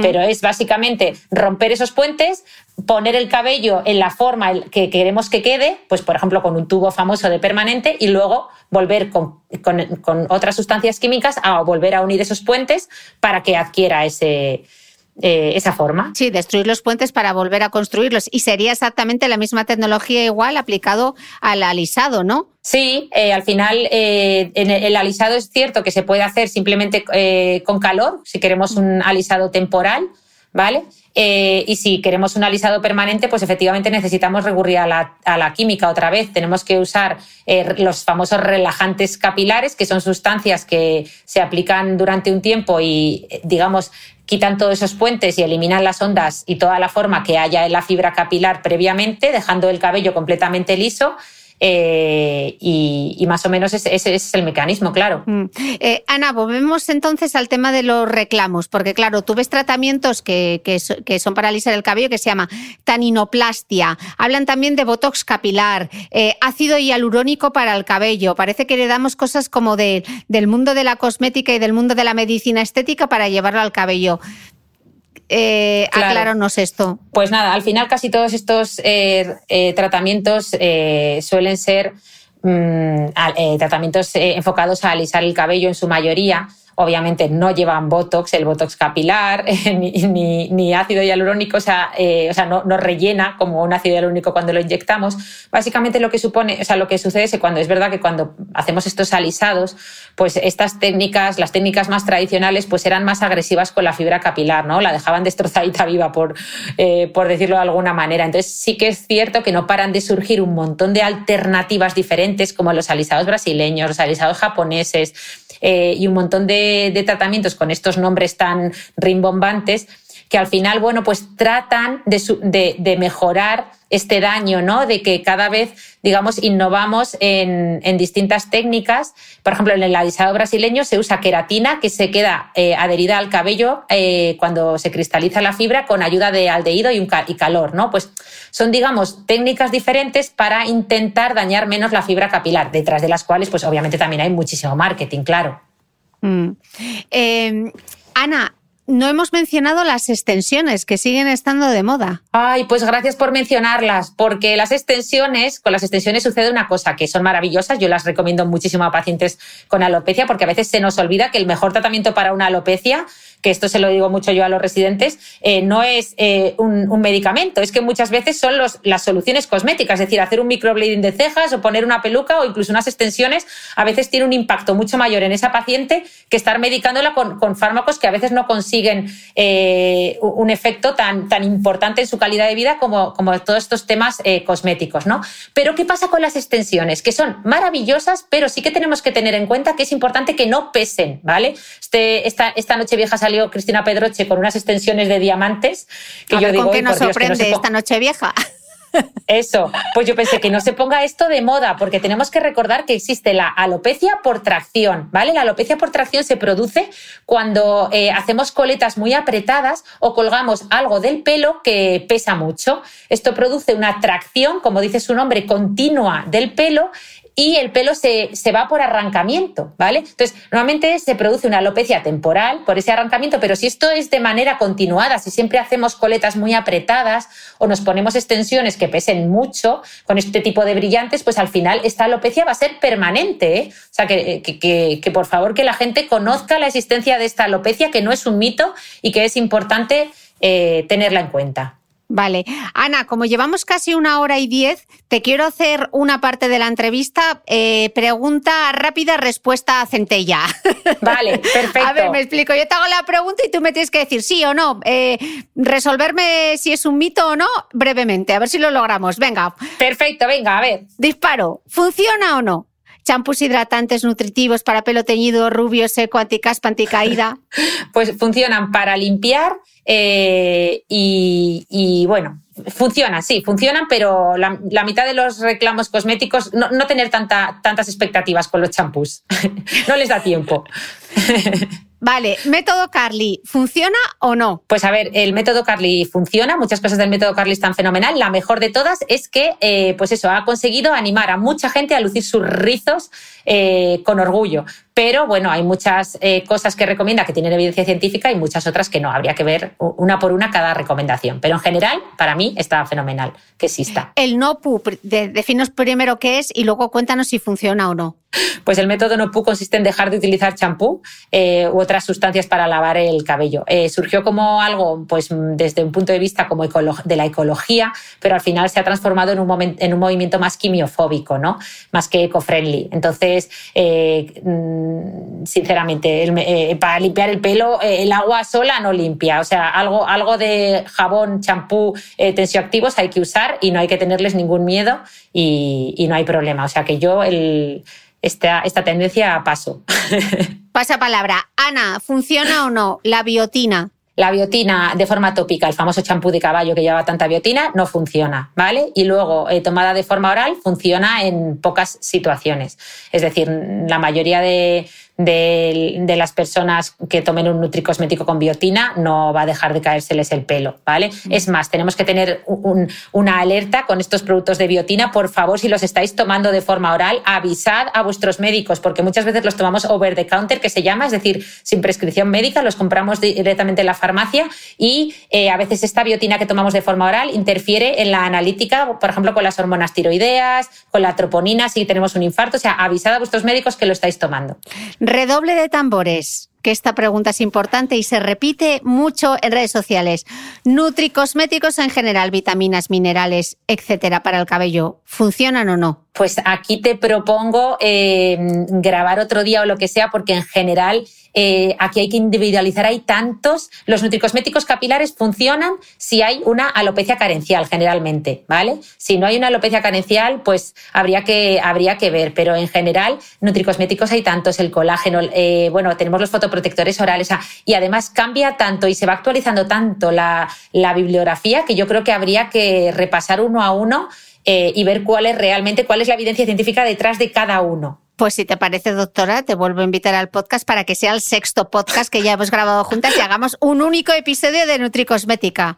Pero es básicamente romper esos puentes, poner el cabello en la forma que queremos que quede, pues por ejemplo con un tubo famoso de permanente, y luego volver con, con otras sustancias químicas a volver a unir esos puentes para que adquiera ese, eh, esa forma. Sí, destruir los puentes para volver a construirlos. Y sería exactamente la misma tecnología igual aplicado al alisado, ¿no? Sí, eh, al final eh, en el alisado es cierto que se puede hacer simplemente con calor, si queremos un alisado temporal, ¿vale? y si queremos un alisado permanente, pues efectivamente necesitamos recurrir a la, a la química otra vez. Tenemos que usar los famosos relajantes capilares, que son sustancias que se aplican durante un tiempo y, digamos, quitan todos esos puentes y eliminan las ondas y toda la forma que haya en la fibra capilar previamente, dejando el cabello completamente liso. Eh, y, más o menos ese, es el mecanismo, claro. Mm. Eh, Ana, volvemos entonces al tema de los reclamos, porque claro, tú ves tratamientos que, que, son para alisar el cabello que se llama taninoplastia, hablan también de botox capilar, eh, ácido hialurónico para el cabello, parece que le damos cosas como de, del mundo de la cosmética y del mundo de la medicina estética para llevarlo al cabello. Eh, acláranos esto. Pues nada, al final casi todos estos eh, eh, tratamientos eh, suelen ser mm, tratamientos enfocados a alisar el cabello en su mayoría obviamente no llevan Botox, el Botox capilar, ni, ácido hialurónico, o sea, eh, o sea no, no, rellena como un ácido hialurónico cuando lo inyectamos. Básicamente lo que supone, o sea, lo que sucede es que cuando es verdad que cuando hacemos estos alisados, pues estas técnicas, las técnicas más tradicionales, pues eran más agresivas con la fibra capilar, ¿no? La dejaban destrozadita viva, por, eh, por decirlo de alguna manera. Entonces sí que es cierto que no paran de surgir un montón de alternativas diferentes, como los alisados brasileños, los alisados japoneses, eh, y un montón de, tratamientos con estos nombres tan rimbombantes que al final, bueno, pues tratan de, mejorar este daño, ¿no? De que cada vez, digamos, innovamos en, distintas técnicas. Por ejemplo, en el alisado brasileño se usa queratina que se queda eh, adherida al cabello eh, cuando se cristaliza la fibra con ayuda de aldehído y, un calor, ¿no? Pues son, digamos, técnicas diferentes para intentar dañar menos la fibra capilar, detrás de las cuales, pues obviamente también hay muchísimo marketing, claro. Mm. Em, Ana, no hemos mencionado las extensiones que siguen estando de moda. Ay, pues gracias por mencionarlas, porque las extensiones, con las extensiones sucede una cosa, que son maravillosas, yo las recomiendo muchísimo a pacientes con alopecia, porque a veces se nos olvida que el mejor tratamiento para una alopecia que esto se lo digo mucho yo a los residentes, eh, no es eh, un, medicamento, es que muchas veces son los, las soluciones cosméticas, es decir, hacer un microblading de cejas o poner una peluca o incluso unas extensiones, a veces tiene un impacto mucho mayor en esa paciente que estar medicándola con, fármacos que a veces no consiguen eh, un efecto tan, tan importante en su calidad de vida como, como todos estos temas cosméticos. ¿no? Pero ¿qué pasa con las extensiones? Que son maravillosas, pero sí que tenemos que tener en cuenta que es importante que no pesen, ¿vale? Este, esta, esta noche vieja Cristina Pedroche con unas extensiones de diamantes que yo digo, ¿con qué nos sorprende esta noche vieja? Eso, pues yo pensé que no se ponga esto de moda, porque tenemos que recordar que existe la alopecia por tracción, ¿vale? La alopecia por tracción se produce cuando eh, hacemos coletas muy apretadas o colgamos algo del pelo que pesa mucho. Esto produce una tracción, como dice su nombre, continua del pelo y el pelo se, va por arrancamiento, ¿vale? Entonces, normalmente se produce una alopecia temporal por ese arrancamiento, pero si esto es de manera continuada, si siempre hacemos coletas muy apretadas o nos ponemos extensiones que pesen mucho con este tipo de brillantes, pues al final esta alopecia va a ser permanente. ¿eh? O sea, que, que, por favor que la gente conozca la existencia de esta alopecia, que no es un mito y que es importante eh, tenerla en cuenta. Vale. Ana, como llevamos casi una hora y diez, te quiero hacer una parte de la entrevista. Eh, pregunta rápida, respuesta centella. Vale, perfecto. A ver, me explico. Yo te hago la pregunta y tú me tienes que decir sí o no. Eh, resolverme si es un mito o no brevemente. A ver si lo logramos. Venga. Perfecto, venga, a ver. Disparo. ¿Funciona o no? Champús hidratantes nutritivos para pelo teñido, rubio, seco, anticaspa, anticaída? pues funcionan para limpiar eh, y, bueno, funciona, sí, funcionan, pero la, mitad de los reclamos cosméticos, no, tener tanta, tantas expectativas con los champús, no les da tiempo. Vale, método Carly, ¿funciona o no? Pues a ver, el método Carly funciona, muchas cosas del método Carly están fenomenal. La mejor de todas es que, eh, pues eso, ha conseguido animar a mucha gente a lucir sus rizos eh, con orgullo. Pero bueno, hay muchas eh, cosas que recomienda que tienen evidencia científica y muchas otras que no. Habría que ver una por una cada recomendación. Pero en general, para mí está fenomenal que exista. El NOPU, definos primero qué es y luego cuéntanos si funciona o no. Pues el método NOPU consiste en dejar de utilizar champú eh, u otras sustancias para lavar el cabello. Eh, surgió como algo, pues desde un punto de vista como de la ecología, pero al final se ha transformado en un, en un movimiento más quimiofóbico, ¿no? Más que eco-friendly. Entonces, eh, sinceramente, para limpiar el pelo, el agua sola no limpia. O sea, algo, algo de jabón, champú, tensioactivos hay que usar y no hay que tenerles ningún miedo y, no hay problema. O sea que yo el esta, esta tendencia paso. Pasa palabra. Ana, ¿funciona o no la biotina? La biotina de forma tópica, el famoso champú de caballo que lleva tanta biotina, no funciona, ¿vale? Y luego, eh, tomada de forma oral, funciona en pocas situaciones. Es decir, la mayoría de, de, las personas que tomen un nutricosmético con biotina no va a dejar de caérseles el pelo, ¿vale? Mm. Es más, tenemos que tener una alerta con estos productos de biotina. Por favor, si los estáis tomando de forma oral, avisad a vuestros médicos, porque muchas veces los tomamos over the counter, que se llama, es decir, sin prescripción médica, los compramos directamente en la farmacia y eh, a veces esta biotina que tomamos de forma oral interfiere en la analítica, por ejemplo, con las hormonas tiroideas, con la troponina, si tenemos un infarto. O sea, avisad a vuestros médicos que lo estáis tomando. Redoble de tambores, que esta pregunta es importante y se repite mucho en redes sociales. Nutricosméticos en general, vitaminas, minerales, etcétera, para el cabello, ¿funcionan o no? Pues aquí te propongo eh, grabar otro día o lo que sea, porque en general eh, aquí hay que individualizar, hay tantos. Los nutricosméticos capilares funcionan si hay una alopecia carencial, generalmente, ¿vale? Si no hay una alopecia carencial, pues habría que, habría que ver, pero en general, nutricosméticos hay tantos, el colágeno, eh, bueno, tenemos los fotoprotectores orales, y además cambia tanto y se va actualizando tanto la, bibliografía que yo creo que habría que repasar uno a uno eh, y ver cuál es realmente, cuál es la evidencia científica detrás de cada uno. Pues si te parece, doctora, te vuelvo a invitar al podcast para que sea el sexto podcast que ya hemos grabado juntas y hagamos un único episodio de Nutricosmética.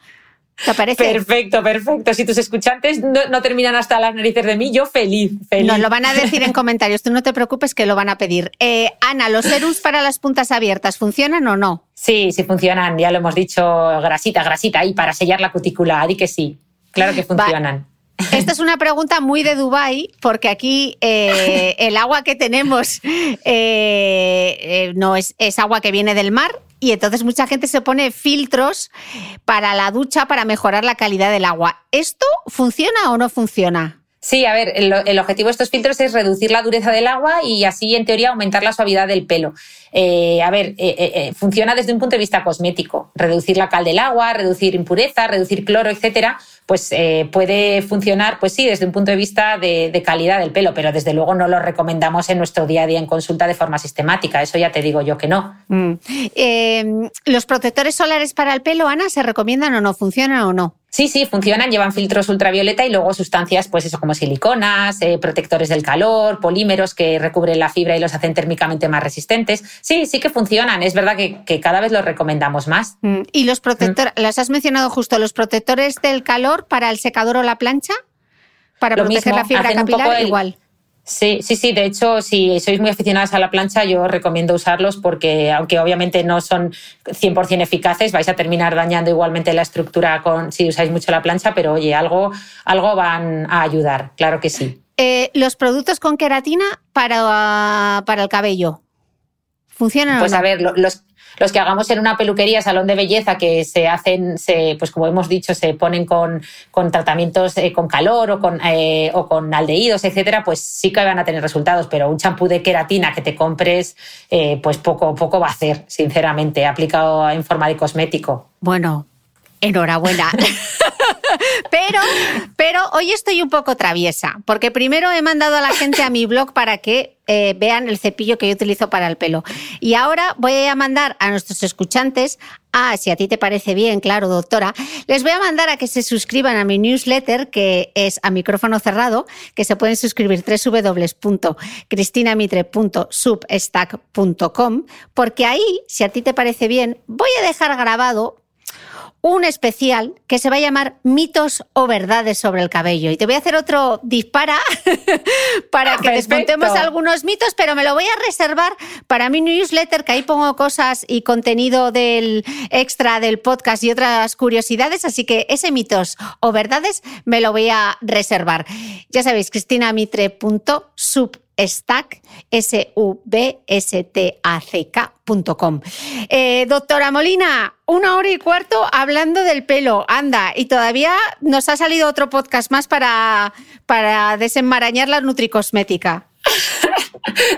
¿Te parece? Perfecto, perfecto. Si tus escuchantes no, terminan hasta las narices de mí, yo feliz, feliz. Nos lo van a decir en comentarios. Tú no te preocupes que lo van a pedir. Eh, Ana, ¿los serums para las puntas abiertas funcionan o no? Sí, sí funcionan. Ya lo hemos dicho, grasita, grasita, y para sellar la cutícula. Di que sí. Claro que funcionan. Esta es una pregunta muy de Dubai porque aquí eh, el agua que tenemos eh, eh, no es, es agua que viene del mar y entonces mucha gente se pone filtros para la ducha para mejorar la calidad del agua. ¿Esto funciona o no funciona? Sí, a ver, el, objetivo de estos filtros es reducir la dureza del agua y así, en teoría, aumentar la suavidad del pelo. a ver, funciona desde un punto de vista cosmético. Reducir la cal del agua, reducir impurezas, reducir cloro, etcétera, pues eh, puede funcionar, pues sí, desde un punto de vista de, calidad del pelo, pero desde luego no lo recomendamos en nuestro día a día en consulta de forma sistemática. Eso ya te digo yo que no. Mm. ¿Los protectores solares para el pelo, Ana, se recomiendan o no? ¿Funcionan o no? Sí, sí, funcionan, llevan filtros ultravioleta y luego sustancias, pues eso, como siliconas, eh, protectores del calor, polímeros que recubren la fibra y los hacen térmicamente más resistentes. Sí, sí que funcionan. Es verdad que, cada vez los recomendamos más. Mm, ¿Y los protectores, las has mencionado justo, los protectores del calor para el secador o la plancha? Para proteger la fibra capilar, igual. Sí, sí, sí. De hecho, si sois muy aficionadas a la plancha, yo recomiendo usarlos porque, aunque obviamente no son 100% eficaces, vais a terminar dañando igualmente la estructura con, si usáis mucho la plancha, pero oye, algo, algo van a ayudar, claro que sí. Eh, los productos con queratina para, para el cabello. ¿Funcionan Pues o no? a ver, lo- los, los que hagamos en una peluquería, salón de belleza, que se hacen, se, pues como hemos dicho, se ponen con, con tratamientos eh, con calor o con, eh, o con aldehídos, etcétera, pues sí que van a tener resultados, pero un champú de queratina que te compres, eh, pues poco, poco va a hacer, sinceramente, aplicado en forma de cosmético. Bueno, enhorabuena. pero, pero hoy estoy un poco traviesa, porque primero he mandado a la gente a mi blog para que eh, vean el cepillo que yo utilizo para el pelo. Y ahora voy a mandar a nuestros escuchantes, a, si a ti te parece bien, claro, doctora, les voy a mandar a que se suscriban a mi newsletter, que es a micrófono cerrado, que se pueden suscribir www.cristinamitre.substack.com, porque ahí, si a ti te parece bien, voy a dejar grabado un especial que se va a llamar Mitos o Verdades sobre el cabello. Y te voy a hacer otro dispara para que desmontemos algunos mitos, pero me lo voy a reservar para mi newsletter, que ahí pongo cosas y contenido del extra del podcast y otras curiosidades. Así que ese mitos o verdades me lo voy a reservar. Ya sabéis, cristinamitre.sub stack, S-U-B-S-T-A-C-K.com. Eh, doctora Molina, una hora y cuarto hablando del pelo. Anda, y todavía nos ha salido otro podcast más para, para desenmarañar la nutricosmética.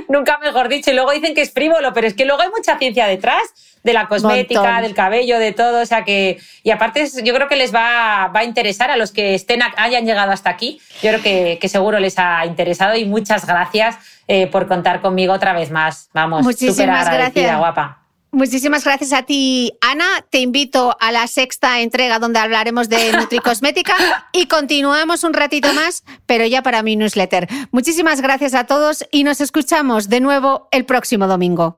Nunca mejor dicho. Y luego dicen que es frívolo, pero es que luego hay mucha ciencia detrás de la cosmética, Montón. del cabello, de todo. O sea que. Y aparte, yo creo que les va, va a interesar a los que estén, hayan llegado hasta aquí. Yo creo que, que seguro les ha interesado y muchas gracias eh, por contar conmigo otra vez más. Vamos, Muchísimas súper agradecida, gracias. guapa. Muchísimas gracias a ti, Ana. Te invito a la sexta entrega donde hablaremos de nutricosmética y continuamos un ratito más, pero ya para mi newsletter. Muchísimas gracias a todos y nos escuchamos de nuevo el próximo domingo.